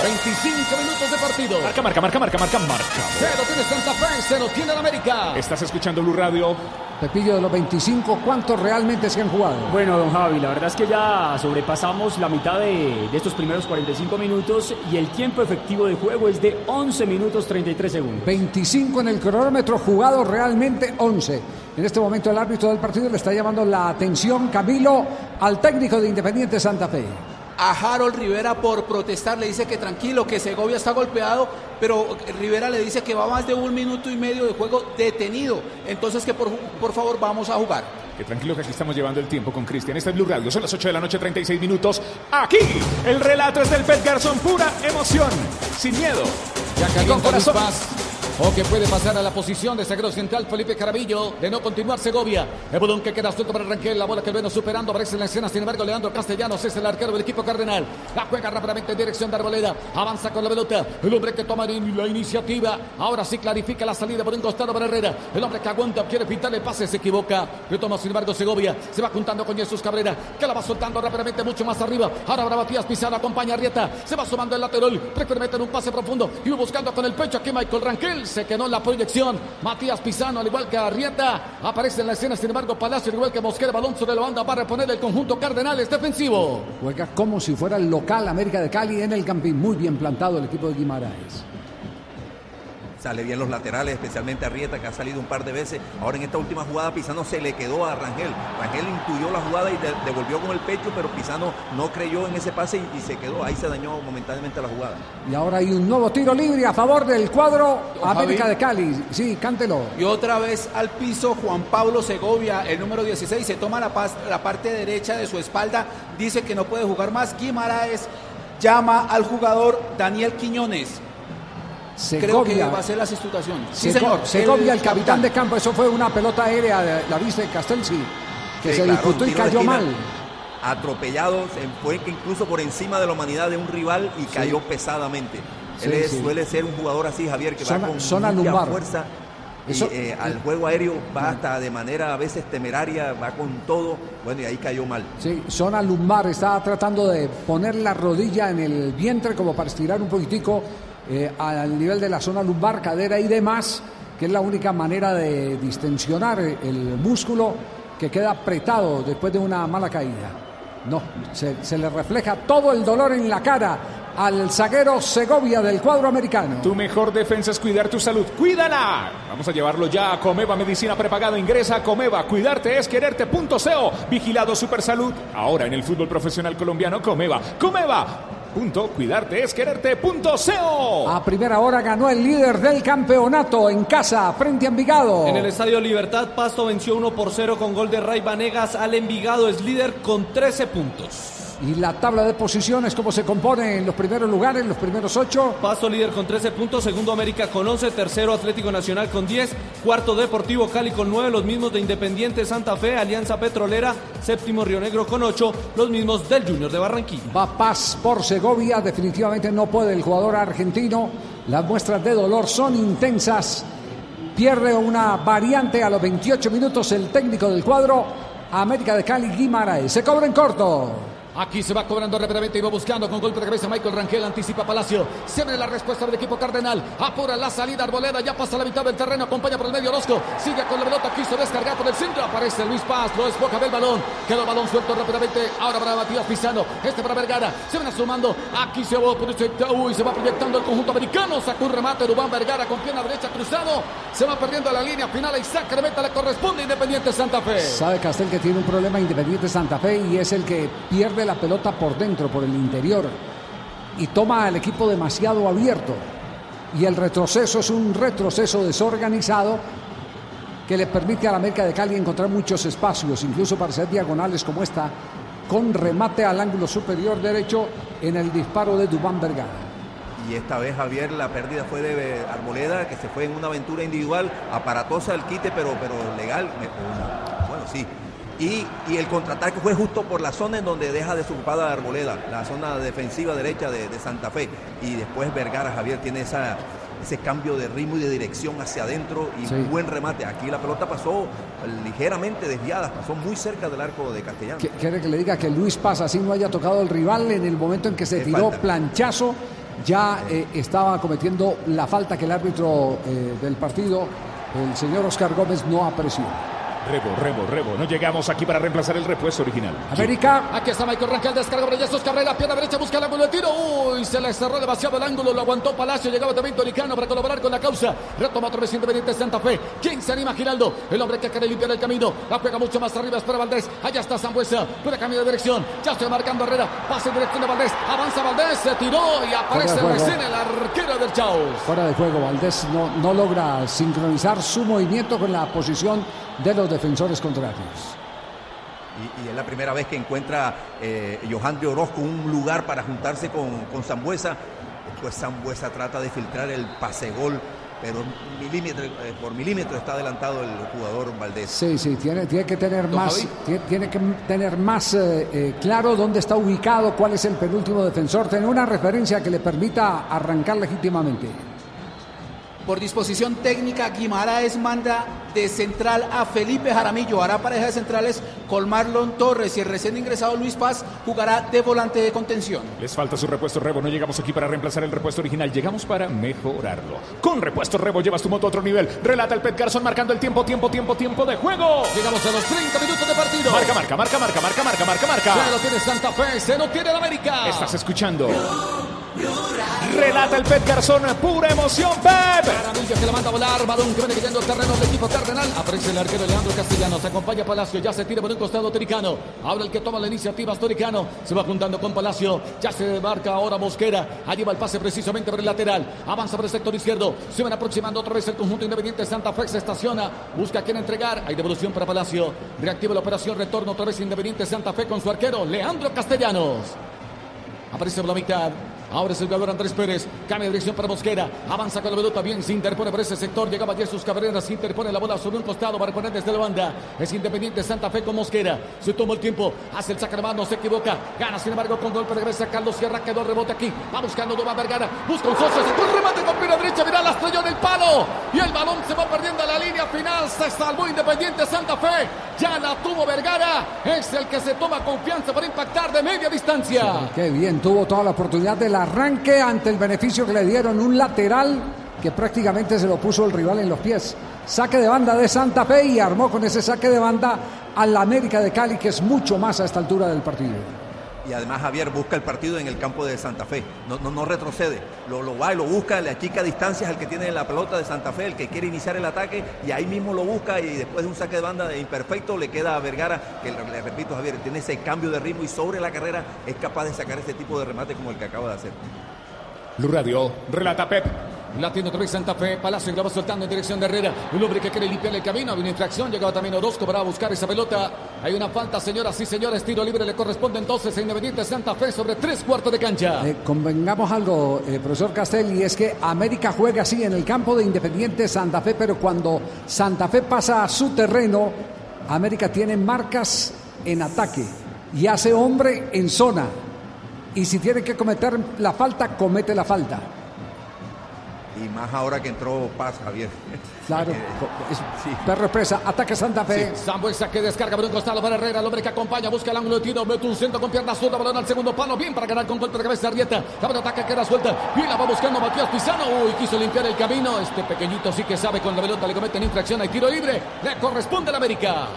25 minutos de partido. Marca, marca, marca, marca, marca, marca. Cero tiene Santa Fe, cero tiene el América. Estás escuchando Blue Radio. Pepillo de los 25, ¿cuántos realmente se han jugado? Bueno, don Javi, la verdad es que ya sobrepasamos la mitad de, de estos primeros 45 minutos y el tiempo efectivo de juego es de 11 minutos 33 segundos. 25 en el cronómetro, jugado realmente 11. En este momento el árbitro del partido le está llamando la atención, Camilo, al técnico de Independiente Santa Fe. A Harold Rivera por protestar, le dice que tranquilo, que Segovia está golpeado, pero Rivera le dice que va más de un minuto y medio de juego detenido, entonces que por, por favor vamos a jugar. Que tranquilo que aquí estamos llevando el tiempo con Cristian. Este es Blue Radio. Son las 8 de la noche, 36 minutos. Aquí, el relato es del Pet Garzón. Pura emoción. Sin miedo. Ya y con corazón. Paz. O que puede pasar a la posición de zaguero central Felipe Carabillo. De no continuar Segovia. El balón que queda suelto para Rangel. La bola que el Veno superando. Aparece la escena. Sin embargo, Leandro Castellanos es el arquero del equipo cardenal. La juega rápidamente en dirección de Arboleda. Avanza con la pelota. El hombre que toma la iniciativa. Ahora sí clarifica la salida por un costado para Herrera. El hombre que aguanta. Quiere pintarle pase. Se equivoca. Retoma sin embargo Segovia. Se va juntando con Jesús Cabrera. Que la va soltando rápidamente mucho más arriba. Ahora habrá Matías Pizarro. Acompaña a Rieta. Se va sumando el lateral. Prefiere meter un pase profundo. Y buscando con el pecho aquí Michael Rangel. Se quedó la proyección. Matías Pizano, al igual que Arrieta, aparece en la escena. Sin embargo, Palacio, al igual que Mosquera, balón sobre la banda para reponer el conjunto Cardenales defensivo. Juega como si fuera el local América de Cali en el Campín. Muy bien plantado el equipo de Guimaraes. Sale bien los laterales, especialmente a Rieta, que ha salido un par de veces. Ahora en esta última jugada, Pisano se le quedó a Rangel. Rangel intuyó la jugada y de- devolvió con el pecho, pero Pisano no creyó en ese pase y, y se quedó. Ahí se dañó momentáneamente la jugada. Y ahora hay un nuevo tiro libre a favor del cuadro Don América Javi. de Cali. Sí, cántelo. Y otra vez al piso Juan Pablo Segovia, el número 16, se toma la, pas- la parte derecha de su espalda, dice que no puede jugar más. Guimaraes llama al jugador Daniel Quiñones. Creo que Segovia. va a ser la sustitución. Sí, Sego- señor. Segovia, el capitán de campo. Eso fue una pelota aérea, de- la viste, Castelsi, que Sí, se claro, disputó y de cayó mal. Atropellado, se fue que incluso por encima de la humanidad de un rival y cayó pesadamente. Él Sí, es- sí. suele ser un jugador así, Javier, que Zona- va con zona mucha lumbar. fuerza Y Eso- eh, al juego aéreo va hasta de manera a veces temeraria, va con todo. Bueno, y ahí cayó mal. Sí, zona lumbar, está tratando de poner la rodilla en el vientre como para estirar un poquitico eh, al nivel de la zona lumbar, cadera y demás, que es la única manera de distensionar el músculo que queda apretado después de una mala caída. No, se, le refleja todo el dolor en la cara al zaguero Segovia del cuadro americano. Tu mejor defensa es cuidar tu salud. ¡Cuídala! Vamos a llevarlo ya a Comeva Medicina Prepagada. Ingresa a Comeva. Cuidarte es quererte.co. Vigilado Supersalud. Ahora en el fútbol profesional colombiano, Comeva. Comeva. Punto, cuidarte es quererte.co. A primera hora ganó el líder del campeonato en casa frente a Envigado. En el Estadio Libertad, Pasto venció 1 por 0 con gol de Ray Vanegas al Envigado. Es líder con 13 puntos. Y la tabla de posiciones, ¿cómo se compone en los primeros lugares, los primeros ocho? Pasto líder con 13 puntos, segundo América con 11, tercero Atlético Nacional con 10, cuarto Deportivo Cali con 9, los mismos de Independiente Santa Fe, Alianza Petrolera, séptimo Río Negro con 8, los mismos del Junior de Barranquilla. Va Paz por Segovia, definitivamente no puede el jugador argentino. Las muestras de dolor son intensas. Pierde una variante a los 28 minutos el técnico del cuadro, América de Cali Guimaraes. Se cobra en corto. Aquí se va cobrando rápidamente y va buscando con golpe de cabeza Michael Rangel, anticipa Palacio. Se ve la respuesta del equipo Cardenal. Apura la salida Arboleda, ya pasa la mitad del terreno, acompaña por el medio Orozco. Sigue con la pelota, quiso descargar por el centro. Aparece Luis Paz, lo desboca del balón. Quedó balón suelto rápidamente. Ahora para Matías Pizano, este para Vergara. Se ven asomando. Aquí se va por ese Uy, se va proyectando el conjunto americano. Sacó un remate Rubán Vergara con pierna derecha cruzado. Se va perdiendo la línea final y saca de meta le corresponde Independiente Santa Fe. Sabe Castel que tiene un problema Independiente Santa Fe y es el que pierde la pelota por dentro, por el interior. Y toma al equipo demasiado abierto. Y el retroceso es un retroceso desorganizado que le permite a la América de Cali encontrar muchos espacios, incluso para hacer diagonales como esta, con remate al ángulo superior derecho en el disparo de Dubán Vergara. Y esta vez, Javier, la pérdida fue de Arboleda, que se fue en una aventura individual, aparatosa el quite, pero, pero legal. Bueno, sí. Y, y el contraataque fue justo por la zona en donde deja desocupada Arboleda, la zona defensiva derecha de, de Santa Fe. Y después Vergara, Javier, tiene esa, ese cambio de ritmo y de dirección hacia adentro y Sí. buen remate. Aquí la pelota pasó ligeramente desviada, pasó muy cerca del arco de Castellano. Qu- ¿Quiere que le diga que Luis Paz así no haya tocado el rival en el momento en que se tiró falta. planchazo? Ya eh, estaba cometiendo la falta que el árbitro eh, del partido, el señor Oscar Gómez, no apreció. Rebo, rebo, rebo. No llegamos aquí para reemplazar el repuesto original. América. Aquí está Michael Rangel, descarga Jesús Cabrera, pierna derecha, busca el ángulo de tiro. Uy, se le cerró demasiado el ángulo, lo aguantó Palacio, llegaba también Toricano para colaborar con la causa. Retoma otra vez Independiente Santa Fe. ¿Quién se anima Giraldo? El hombre que quiere limpiar el camino. La juega mucho más arriba, espera Valdés. Allá está Zambuesa, pura cambio de dirección. Ya estoy marcando Herrera, pase en dirección de Valdés. Avanza Valdés, se tiró y aparece recién el arquero del Chaos. Fuera de juego, Valdés no, no logra sincronizar su movimiento con la posición de los defensores contrarios. Y, y es la primera vez que encuentra eh, Johan de Orozco un lugar para juntarse con, con Zambuesa. Después Zambuesa trata de filtrar el pase gol, pero milímetro, eh, por milímetro está adelantado el jugador Valdés. Sí, sí, tiene, tiene que tener más, tiene, tiene que tener más eh, eh, claro dónde está ubicado, cuál es el penúltimo defensor, tener una referencia que le permita arrancar legítimamente. Por disposición técnica, Guimaraes manda de central a Felipe Jaramillo. Hará pareja de centrales con Marlon Torres y el recién ingresado Luis Paz jugará de volante de contención. Les falta su repuesto Rebo. No llegamos aquí para reemplazar el repuesto original. Llegamos para mejorarlo. Con repuesto Rebo llevas tu moto a otro nivel. Relata el Pet Garzón marcando el tiempo, tiempo, tiempo, tiempo de juego. Llegamos a los 30 minutos de partido. Marca, marca, marca, marca, marca, marca, marca, marca. Se lo tiene Santa Fe, se lo tiene el América. Estás escuchando. Relata el Pet Garzón. Pura emoción, Pep. Jaramillo que la manda a volar, balón que viene cayendo el terreno del equipo cardenal. Aparece el arquero Leandro Castellanos, acompaña Palacio, ya se tira por un costado Toricano. Ahora el que toma la iniciativa Toricano, se va juntando con Palacio, ya se marca ahora Mosquera, allí va el pase precisamente por el lateral, avanza por el sector izquierdo, se van aproximando otra vez el conjunto independiente Santa Fe, se estaciona, busca a quien entregar, hay devolución para Palacio, reactiva la operación, retorno otra vez Independiente Santa Fe con su arquero Leandro Castellanos. Aparece por la mitad. Ahora es el jugador Andrés Pérez. Cambia de dirección para Mosquera. Avanza con la pelota. Bien, se interpone por ese sector. Llegaba Jesús Cabrera. Se interpone la bola sobre un costado para poner desde la banda. Es Independiente Santa Fe con Mosquera. Se toma el tiempo. Hace el saque de mano. Se equivoca. Gana, sin embargo, con golpe regresa Carlos Sierra. Quedó el rebote aquí. Va buscando Doma Vergara. Busca un socio. Se un remate con pierna derecha. Mira, la estrelló en el palo. Y el balón se va perdiendo a la línea final. Se salvó Independiente Santa Fe. Ya la tuvo Vergara. Es el que se toma confianza para impactar de media distancia. Qué bien, tuvo toda la oportunidad del arranque ante el beneficio que le dieron un lateral que prácticamente se lo puso el rival en los pies. Saque de banda de Santa Fe y armó con ese saque de banda al América de Cali, que es mucho más a esta altura del partido. Y además Javier busca el partido en el campo de Santa Fe. No, no, retrocede. Lo, lo va y lo busca, le achica distancias al que tiene la pelota de Santa Fe, el que quiere iniciar el ataque, y ahí mismo lo busca y después de un saque de banda de imperfecto le queda a Vergara, que le, le repito Javier, tiene ese cambio de ritmo y sobre la carrera es capaz de sacar este tipo de remate como el que acaba de hacer. Blue Radio, relata Pep. La tiene otra vez Santa Fe. Palacio que la soltando en dirección de Herrera. Un hombre que quiere limpiar el camino. Había una infracción. Llegaba también Orozco para buscar esa pelota. Hay una falta, señoras y señores. Tiro libre le corresponde entonces a Independiente Santa Fe sobre tres cuartos de cancha. Eh, convengamos algo, eh, profesor Castelli, es que América juega así en el campo de Independiente Santa Fe, pero cuando Santa Fe pasa a su terreno, América tiene marcas en ataque y hace hombre en zona. Y si tiene que cometer la falta, comete la falta. Y más ahora que entró Paz, Javier. Claro, es- perro expresa, ataque Santa Fe. Sí, Sambuesa que descarga por un costado para Herrera, el hombre que acompaña, busca el ángulo de tiro, mete un centro con pierna zurda, balón al segundo palo, bien para ganar con golpe de cabeza Arrieta, la pelota que queda suelta, bien la va buscando Matías Pizano, uy, quiso limpiar el camino, este pequeñito sí que sabe con la pelota le cometen infracción, hay tiro libre, le corresponde al América.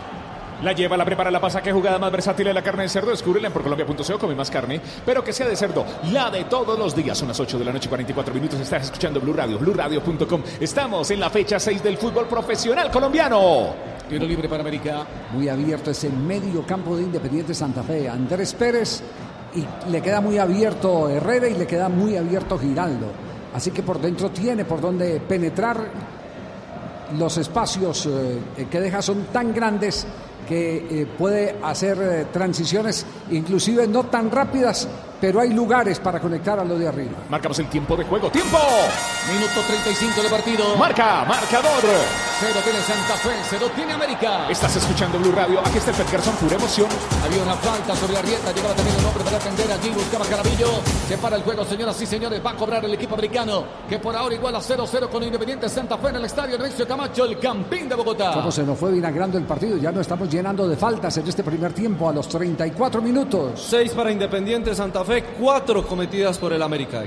La lleva, la prepara, la pasa. Qué jugada más versátil de la carne de cerdo. Descúbrela en porcolombia.co. Come más carne, pero que sea de cerdo. La de todos los días. Son las 8 de la noche, 44 minutos. Estás escuchando Blue Radio, BlueRadio.com. Estamos en la fecha 6 del fútbol profesional colombiano. Tiro libre para América. Muy abierto es el medio campo de Independiente Santa Fe. Andrés Pérez y le queda muy abierto Herrera y le queda muy abierto Giraldo. Así que por dentro tiene por donde penetrar. Los espacios eh, que deja son tan grandes que eh, puede hacer eh, transiciones inclusive no tan rápidas, pero hay lugares para conectar a lo de arriba. Marcamos el tiempo de juego. ¡Tiempo! Minuto 35 de partido. Marca, marcador. Cero tiene Santa Fe, cero tiene América. Estás escuchando Blue Radio. Aquí está el Garzón, pura emoción. Había una falta sobre Arrieta, llegaba también un hombre para atender allí, buscaba Carabillo. Se para el juego, señoras y señores, va a cobrar el equipo americano, que por ahora igual a 0-0 con Independiente Santa Fe en el estadio Nemesio Camacho, el Campín de Bogotá. Cómo se nos fue vinagrando el partido, ya no estamos llenando de faltas en este primer tiempo a los 34 minutos. Seis para Independiente Santa Fe, cuatro cometidas por el América.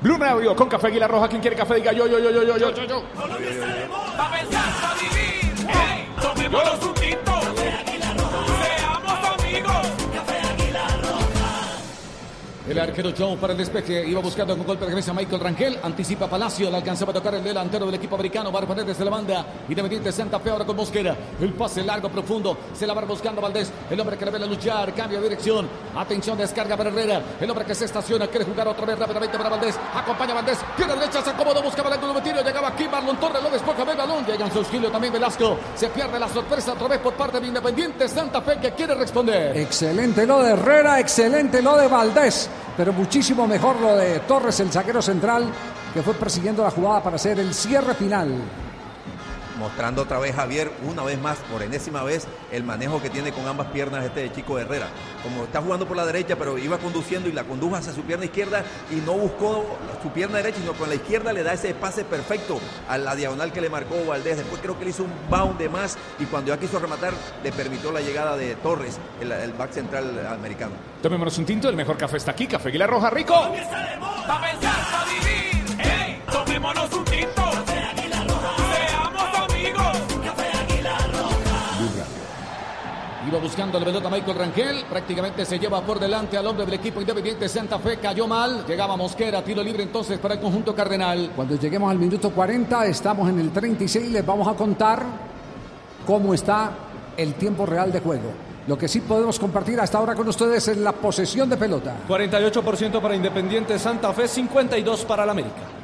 Blue Radio con Café Aguilar Roja. ¿Quién quiere café? Diga yo, yo, yo, yo, yo, yo. Pa' pensar, pa' vivir. Hey, tomémonos un El arquero Joe para el despeje. Iba buscando con golpe de cabeza Michael Rangel. Anticipa Palacio. Le alcanzaba a tocar el delantero del equipo americano. Va desde la banda. Independiente Santa Fe ahora con Mosquera. El pase largo, profundo. Se la va buscando Valdés. El hombre que le ve la luchar. Cambia de dirección. Atención, descarga para Herrera. El hombre que se estaciona. Quiere jugar otra vez rápidamente para Valdés. Acompaña a Valdés. Pierna derecha. Se acomodó. Buscaba el tiro. Llegaba aquí Marlon Torres. Lo despoja del balón. Llega en su auxilio también Velasco. Se pierde la sorpresa otra vez por parte de Independiente Santa Fe que quiere responder. Excelente lo de Herrera, excelente lo de Valdés, pero muchísimo mejor lo de Torres, el zaguero central, que fue persiguiendo la jugada para hacer el cierre final. Mostrando otra vez Javier, una vez más, por enésima vez, el manejo que tiene con ambas piernas este chico Herrera. Como está jugando por la derecha, pero iba conduciendo y la condujo hacia su pierna izquierda y no buscó su pierna derecha, sino con la izquierda le da ese pase perfecto a la diagonal que le marcó Valdés. Después creo que le hizo un bound de más y cuando ya quiso rematar, le permitió la llegada de Torres, el, el back central americano. Tomémonos un tinto. El mejor café está aquí. Café Aguilar Roja, rico. Iba buscando la pelota Michael Rangel. Prácticamente se lleva por delante al hombre del equipo independiente Santa Fe. Cayó mal. Llegaba Mosquera. Tiro libre entonces para el conjunto cardenal. Cuando lleguemos al minuto 40, estamos en el 36, les vamos a contar cómo está el tiempo real de juego. Lo que sí podemos compartir hasta ahora con ustedes es la posesión de pelota. 48% para Independiente Santa Fe, 52% para el América.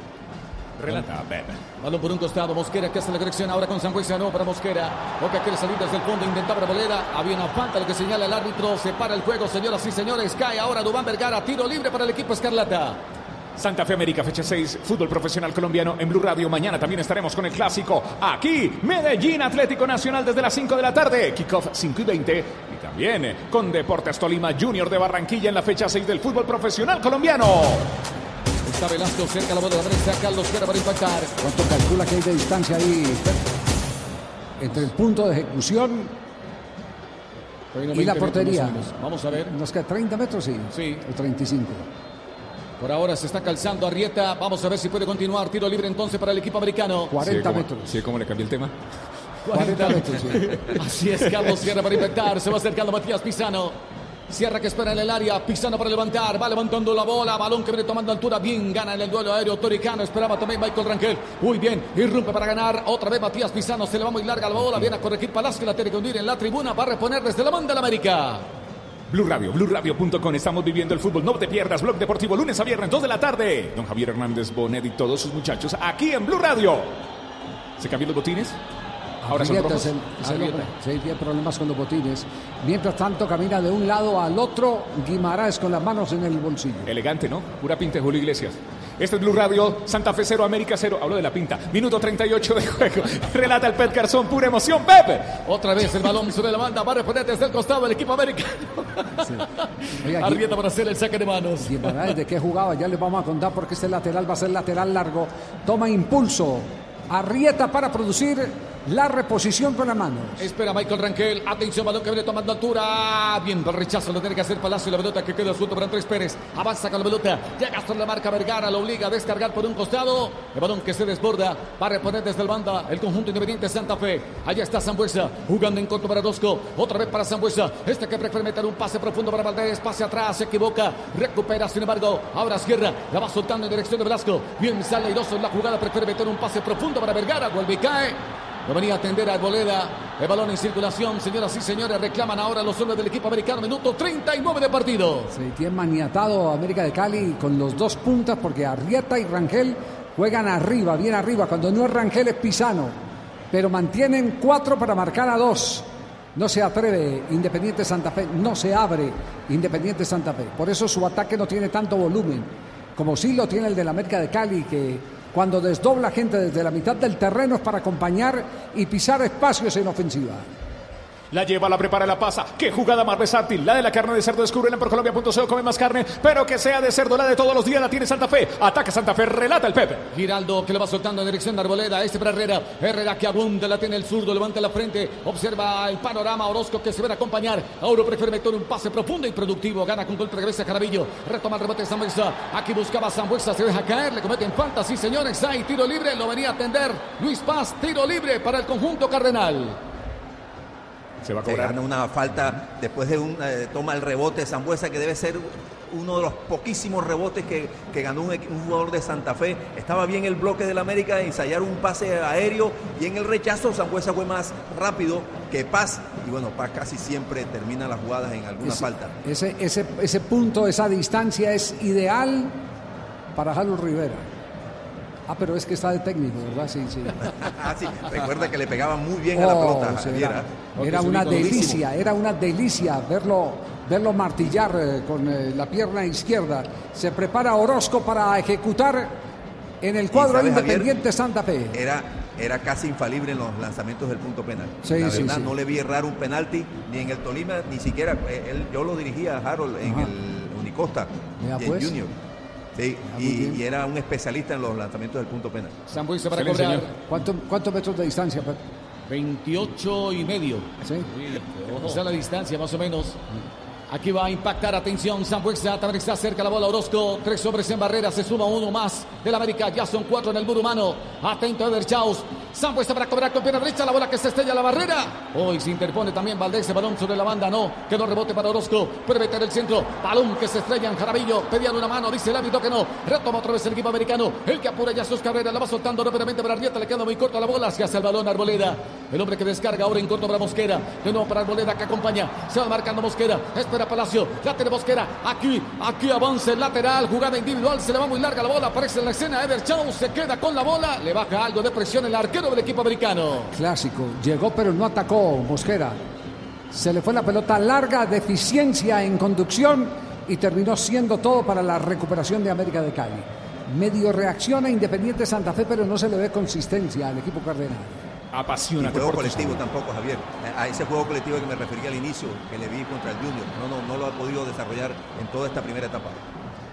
Relata Pep. Balón por un costado, Mosquera que hace la dirección ahora con Sangüesa, no para Mosquera. Boca quiere salir desde el fondo, intentaba Arboleda. Había una falta, lo que señala el árbitro. Se para el juego, señoras y señores. Cae ahora Dubán Vergara, tiro libre para el equipo Escarlata. Santa Fe América, fecha 6, fútbol profesional colombiano en Blue Radio. Mañana también estaremos con el clásico aquí, Medellín Atlético Nacional desde las 5 de la tarde, kickoff 5 y 20. Y también con Deportes Tolima Junior de Barranquilla en la fecha 6 del fútbol profesional colombiano. Está Velasco cerca la bola de la derecha. Carlos Guerra para impactar. ¿Cuánto calcula que hay de distancia ahí? Entre el punto de ejecución y la 20 metros portería. Vamos a ver. Nos queda 30 metros, sí. Sí. O 35. Por ahora se está calzando Arrieta. Vamos a ver si puede continuar. Tiro libre entonces para el equipo americano. 40 metros. ¿Sí? ¿Cómo le cambié el tema? 40 metros. Así es, Carlos Sierra para impactar. Se va acercando Matías Pisano. Sierra que espera en el área. Pisano para levantar. Va levantando la bola. Balón que viene tomando altura. Bien gana en el duelo aéreo. Toricano. Esperaba también Michael Rangel. Muy bien. Irrumpe para ganar. Otra vez Matías Pisano. Se le va muy larga la bola. Viene a corregir Palacio. La tiene que hundir en la tribuna. Va a reponer desde la banda de América. Blue Radio, BlueRadio.com. Estamos viviendo el fútbol. No te pierdas. Blog Deportivo, lunes a viernes, 2 de la tarde. Don Javier Hernández Bonet y todos sus muchachos aquí en Blue Radio. ¿Se cambian los botines? Ahora son rojos. es el- el. Sí, tiene problemas con los botines. Mientras tanto, camina de un lado al otro Guimaraes con las manos en el bolsillo. Elegante, ¿no? Pura pinta de Julio Iglesias. Este es Blue Radio, Santa Fe 0, América 0. Hablo de la pinta. Minuto 38 de juego. Relata el Pet Garzón, pura emoción. Pepe. Otra vez el balón sobre la banda. Va a reponer desde el costado del equipo americano. Oiga, Arrieta para hacer el saque de manos. Guimaraes, ¿de qué jugaba? Ya les vamos a contar porque este lateral va a ser lateral largo. Toma impulso. Arrieta para producir la reposición con la mano. Espera Michael Rangel. Atención, balón que viene tomando altura. Bien, el rechazo lo tiene que hacer Palacio. La pelota que queda suelto para Andrés Pérez. Avanza con la pelota. Llega hasta la marca Vergara. Lo obliga a descargar por un costado. El balón que se desborda. Va a reponer desde el banda el conjunto independiente Santa Fe. Allá está Zambuesa. Jugando en corto para Rosco. Otra vez para Zambuesa. Este que prefiere meter un pase profundo para Valdés. Pase atrás. Se equivoca. Recupera, sin embargo. Ahora Sierra. La va soltando en dirección de Velasco. Bien sale airoso en la jugada. Prefiere meter un pase profundo para Vergara. Vuelve cae. Lo venía a atender a Arboleda. El balón en circulación. Señoras y señores, reclaman ahora los hombres del equipo americano. Minuto 39 de partido. Se tiene maniatado América de Cali con los dos puntas porque Arrieta y Rangel juegan arriba, bien arriba. Cuando no es Rangel es Pisano. Pero mantienen cuatro para marcar a dos. No se atreve Independiente Santa Fe, no se abre Independiente Santa Fe. Por eso su ataque no tiene tanto volumen, como sí lo tiene el del América de Cali, que cuando desdobla gente desde la mitad del terreno es para acompañar y pisar espacios en ofensiva. La lleva, la prepara, la pasa. Qué jugada más versátil. La de la carne de cerdo. Descúbrela por Colombia.co. Come más carne, pero que sea de cerdo. La de todos los días la tiene Santa Fe. Ataca Santa Fe. Relata el Pepe. Giraldo que le va soltando en dirección de Arboleda. Este para Herrera. Herrera que abunda, la tiene el zurdo, levanta la frente. Observa el panorama. Orozco que se ve a acompañar. Auro prefiere meter un pase profundo y productivo. Gana con golpe, regresa Carabillo. Retoma el rebote de Zambuesa. Aquí buscaba Zambuesa. Se deja caer. Le cometen falta. Sí, señores. Hay tiro libre. Lo venía a atender Luis Paz. Tiro libre para el conjunto cardenal. Se va a Se cobrar. gana una falta después de un eh, toma el rebote Zambuesa que debe ser uno de los poquísimos rebotes que, que ganó un, jugador de Santa Fe. Estaba bien el bloque del América de ensayar un pase aéreo y en el rechazo Zambuesa fue más rápido que Paz. Y bueno, Paz casi siempre termina las jugadas en alguna Ese- falta. Ese, ese, ese punto, esa distancia es ideal para Harold Rivera. Ah, pero es que está de técnico, ¿verdad? Sí, sí. Ah, sí, recuerda que le pegaba muy bien a la Oh, pelota. sí, Javier, era, una durísimo. delicia, era una delicia verlo, verlo martillar eh, con eh, la pierna izquierda. Se prepara Orozco para ejecutar en el cuadro sabes, Javier? Independiente Santa Fe. Era, era casi infalible en los lanzamientos del punto penal. Sí, la sí, verdad, sí. no le vi errar un penalti ni en el Tolima, ni siquiera. eh, él- yo lo dirigía a Harold en Ajá. el Unicosta y en pues. Junior. Sí, muy y, era un especialista en los lanzamientos del punto penal. Se cobrar. ¿Cuánto- ¿Cuántos metros de distancia? Pep? 28 y medio. Sí. Esa es la distancia más o menos. Aquí va a impactar, atención, Zambuesa, también está cerca la bola Orozco, tres hombres en barrera, se suma uno más del América, ya son cuatro en el muro humano, atento Eder Chaus, Sambuesa para cobrar con pierna derecha. La bola que se estrella la barrera. Hoy se interpone también Valdés. El balón sobre la banda. No. Quedó rebote para Orozco. Puede meter el centro. Balón que se estrella en Jarabillo. Pedían una mano. Dice el árbitro que no. Retoma otra vez el equipo americano. El que apura ya sus carreras. La va soltando rápidamente para Arrieta. Le queda muy corta la bola. Hace el balón Arboleda. El hombre que descarga ahora en corto para Mosquera. De nuevo para Arboleda que acompaña. Se va marcando Mosquera. Espera Palacio. La tiene Mosquera. Aquí. Aquí avanza el lateral. Jugada individual. Se le va muy larga la bola. Aparece en la escena. Ever Chau se queda con la bola. Le baja algo de presión el arquero del equipo americano. Clásico. Llegó pero no atacó Mosquera. Se le fue la pelota larga, deficiencia en conducción y terminó siendo todo para la recuperación de América de Cali. Medio reacciona Independiente Santa Fe, pero no se le ve consistencia al equipo cardenal. Y Apasionante juego colectivo tampoco, Javier. A ese juego colectivo que me refería al inicio, que le vi contra el Junior. No, no, no lo ha podido desarrollar en toda esta primera etapa.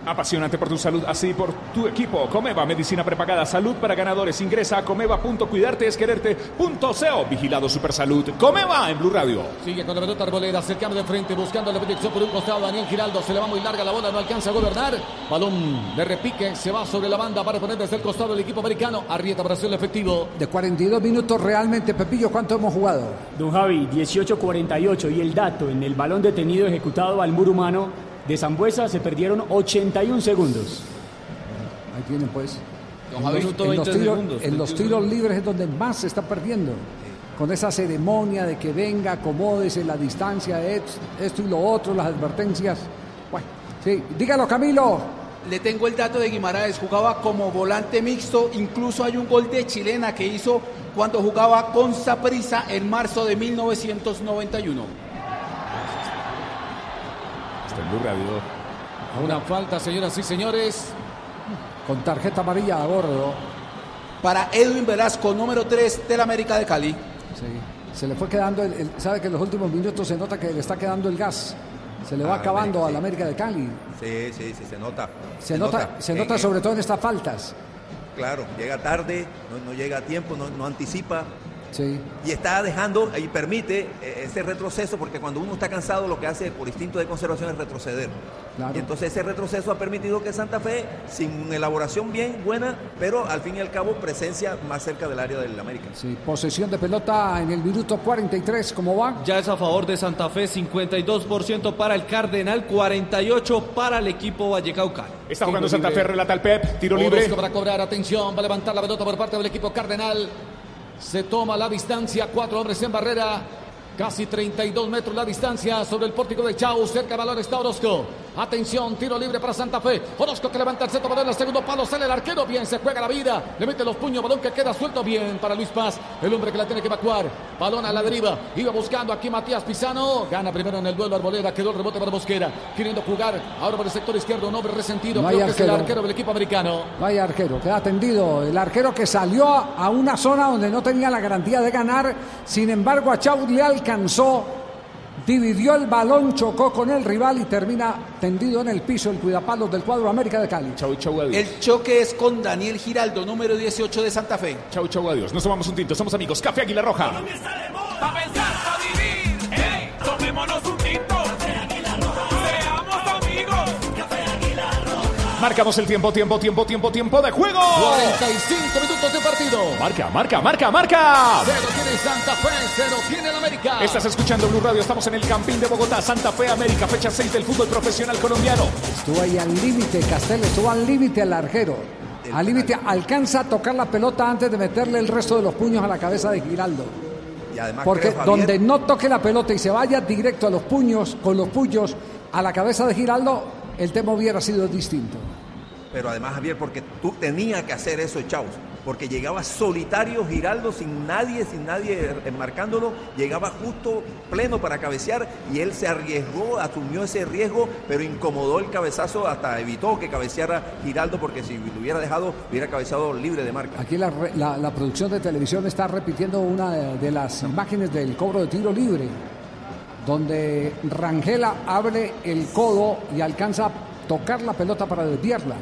Apasionante por tu salud, así por tu equipo. Comeva, medicina prepagada, salud para ganadores. Ingresa a comeva.cuidarte.co. Vigilado Supersalud. Comeva en Blue Radio. Sigue con la pelota Arboleda, cercano de frente, buscando la proyección por un costado. Daniel Giraldo se le va muy larga la bola, no alcanza a gobernar. Balón de repique, se va sobre la banda para poner desde el costado el equipo americano. Arrieta para hacer el efectivo. De 42 minutos realmente, Pepillo, ¿cuánto hemos jugado? Don Javi, 18-48 y el dato en el balón detenido ejecutado al muro humano de Zambuesa se perdieron 81 segundos. Ahí tienen pues. Don En los, en los 20 tiros, segundos, en los 21 tiros libres es donde más se está perdiendo. Con esa ceremonia de que venga, acomódese la distancia, esto y lo otro, las advertencias. Bueno, sí, dígalo Camilo. Le tengo el dato de Guimaraes, jugaba como volante mixto, incluso hay un gol de chilena que hizo cuando jugaba con Saprissa en marzo de 1991. Está en Blue Radio. Una falta, señoras y señores. Con tarjeta amarilla a bordo. Para Edwin Velasco, número 3 del América de Cali. Sí, se le fue quedando, el, el- sabe que en los últimos minutos se nota que le está quedando el gas. Se le va Ah, acabando sí. a la América de Cali. Sí, sí, sí, se nota. Se nota, se En- nota en- sobre todo en estas faltas. Claro, llega tarde, no, no llega a tiempo, no, no anticipa. Sí. Y está dejando y permite eh, ese retroceso, porque cuando uno está cansado, lo que hace por instinto de conservación es retroceder. Claro. Y entonces ese retroceso ha permitido que Santa Fe, sin una elaboración bien buena, pero al fin y al cabo presencia más cerca del área del América. Sí, posesión de pelota en el minuto 43, ¿cómo va? Ya es a favor de Santa Fe, 52% para el Cardenal, 48% para el equipo Vallecaucar. Está Tiro jugando Santa libre. Fe, relata el Pep. Tiro libre. Para cobrar, atención, va a levantar la pelota por parte del equipo Cardenal. Se toma la distancia, cuatro hombres en barrera. Casi 32 metros la distancia sobre el pórtico de Chau. Cerca del balón está Orozco. Atención, tiro libre para Santa Fe. Orozco que levanta el centro balón el segundo palo. Sale el arquero. Bien, se juega la vida. Le mete los puños. Balón que queda suelto. Bien para Luis Paz. El hombre que la tiene que evacuar. Balón a la deriva. Iba buscando aquí Matías Pisano. Gana primero en el duelo Arboleda. Quedó el rebote para Mosquera. Queriendo jugar ahora por el sector izquierdo. Un hombre resentido. No Creo que es el arquero. del equipo americano. Vaya arquero, queda tendido. El arquero que salió a, una zona donde no tenía la garantía de ganar. Sin embargo, a Chau le alcanzó. Dividió el balón, chocó con el rival y termina tendido en el piso el cuidapalos del cuadro América de Cali. Chau, chau, adiós. El choque es con Daniel Giraldo, número 18 de Santa Fe. Chau, chau, adiós. Nos tomamos un tinto. Somos amigos. Café Águila Roja. Pa' pensar, Marcamos el tiempo, tiempo, tiempo, tiempo, tiempo de juego. 45 minutos de partido. Marca, marca, marca, marca. Cero tiene Santa Fe, cero tiene el América. Estás escuchando Blue Radio. Estamos en el Campín de Bogotá, Santa Fe, América, fecha 6 del fútbol profesional colombiano. Estuvo ahí al límite, Castel, estuvo al límite el arquero. Al límite, alcanza a tocar la pelota antes de meterle el resto de los puños a la cabeza de Giraldo. Y además Porque creo, donde no toque la pelota y se vaya directo a los puños, con los puños a la cabeza de Giraldo, el tema hubiera sido distinto. Pero además, Javier, porque tú tenías que hacer eso, Chaus. Porque llegaba solitario Giraldo, sin nadie, sin nadie marcándolo. Llegaba justo pleno para cabecear y él se arriesgó, asumió ese riesgo, pero incomodó el cabezazo, hasta evitó que cabeceara Giraldo, porque si lo hubiera dejado, hubiera cabeceado libre de marca. Aquí la- la producción de televisión está repitiendo una de, de las imágenes del cobro de tiro libre, donde Rangela abre el codo y alcanza a tocar la pelota para desviarla.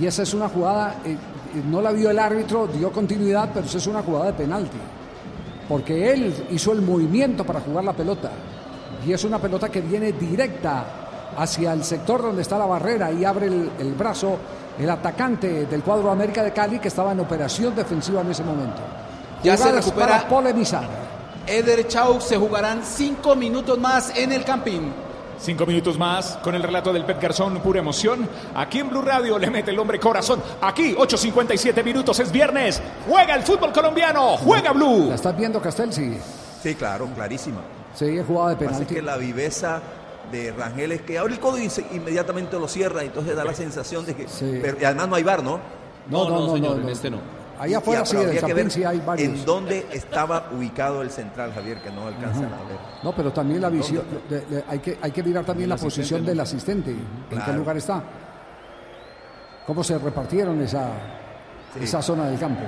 Y esa es una jugada, eh, eh, no la vio el árbitro, dio continuidad, pero esa es una jugada de penalti. Porque él hizo el movimiento para jugar la pelota. Y es una pelota que viene directa hacia el sector donde está la barrera y abre el, el brazo el atacante del cuadro América de Cali que estaba en operación defensiva en ese momento. Ya se Jugadas recupera. para polemizar. Eder Chau se jugarán cinco minutos más en el Campín. Cinco minutos más con el relato del Pet Garzón, pura emoción. Aquí en Blue Radio le mete el hombre corazón. Aquí, 8.57 minutos, es viernes. Juega el fútbol colombiano, juega Blue. ¿La estás viendo, Castel? Sí. Sí, claro, clarísima. Sí, es jugada de Así penalti. que la viveza de Rangel es que abre el codo y se- inmediatamente lo cierra, entonces da la sensación de que... pero- y además no hay bar, ¿no? No, no, no, no, no. este Ahí afuera sí, habría que Campín ver sí hay varios. En dónde estaba ubicado el central, Javier, que no alcanzan a ver. No, pero también la visión, de- de- hay, que, hay que mirar también la posición asistente, del asistente, en qué lugar está, cómo se repartieron esa, esa zona del campo.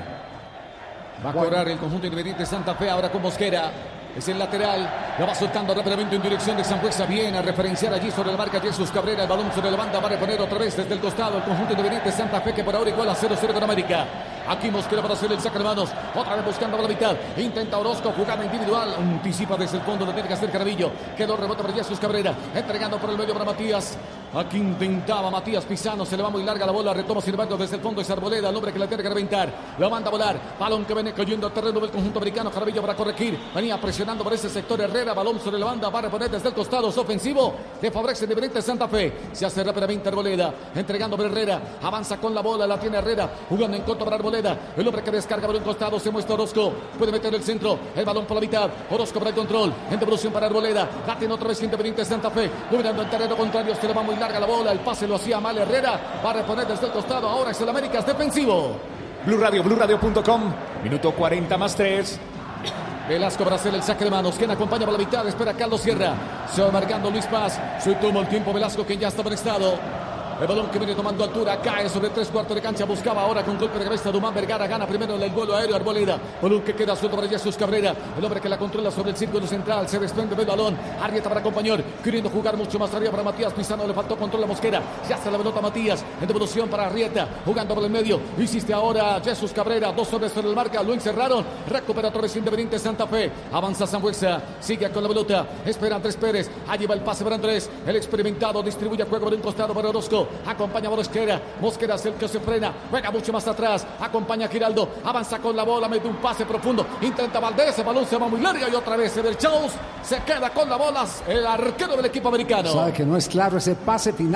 Va a cobrar el conjunto independiente Santa Fe ahora con Mosquera. Es el lateral, la va soltando rápidamente en dirección de San Juan. Viene a referenciar allí sobre la marca Jesús Cabrera. El balón sobre la banda va a reponer otra vez desde el costado el conjunto independiente Santa Fe que por ahora igual a 0-0 con América. Aquí Mosquera para hacer el saque de manos. Otra vez buscando la mitad. Intenta Orozco jugada individual. Anticipa desde el fondo. Lo tiene que hacer Carabillo. Quedó rebote para Jesús Cabrera. Entregando por el medio para Matías. Aquí intentaba Matías Pisano. Se le va muy larga la bola. Retoma embargo desde el fondo es Arboleda. El hombre que la tiene que reventar. Lo manda a volar. Balón que viene cayendo al terreno del conjunto americano. Carabillo para corregir. Venía presionando por ese sector Herrera. Balón sobre la banda. Va a reponer desde el costado. Es ofensivo. Le favorece Independiente Santa Fe. Se hace rápidamente Arboleda. Entregando para Herrera. Avanza con la bola. La tiene Herrera. Jugando en contra para Arboleda. El hombre que descarga por un costado. Se muestra Orozco. Puede meter el centro. El balón por la mitad. Orozco para el control. En devolución para Arboleda. La tiene otra vez Independiente Santa Fe. Dominando el terreno contrario. Se le va muy larga la bola. El pase lo hacía mal Herrera. Va a reponer desde el costado. Ahora es el América. Es defensivo. Blue Radio, BlueRadio.com. Minuto 40 más 3. Velasco hacer el saque de manos. Quien acompaña por la mitad. Espera Carlos Sierra. Se va marcando Luis Paz. Se toma el tiempo Velasco que ya está prestado. El balón que viene tomando altura cae sobre tres cuartos de cancha. Buscaba ahora con golpe de cabeza Dumán Vergara. Gana primero el vuelo aéreo Arboleda. Balón que queda suelto para Jesús Cabrera. El hombre que la controla sobre el círculo central. Se desprende del balón. Arrieta para acompañar. Queriendo jugar mucho más arriba para Matías Pizano. Le faltó control a Mosquera. Ya se la pelota Matías. En devolución para Arrieta. Jugando por el medio. Hiciste ahora Jesús Cabrera. Dos hombres sobre el marca. Lo encerraron. Recupera otra vez Independiente Santa Fe. Avanza Sambuesa. Sigue con la pelota. Espera Andrés Pérez. Allí va el pase para Andrés. El experimentado distribuye juego por un costado para Orozco. Acompaña a Mosquera. Mosquera es el que se frena. Juega mucho más atrás. Acompaña a Giraldo. Avanza con la bola. Mete un pase profundo. Intenta Valdés. El balón se va muy larga. Y otra vez el Chaus se queda con la bola. El arquero del equipo americano. Sabe que no es claro ese pase final.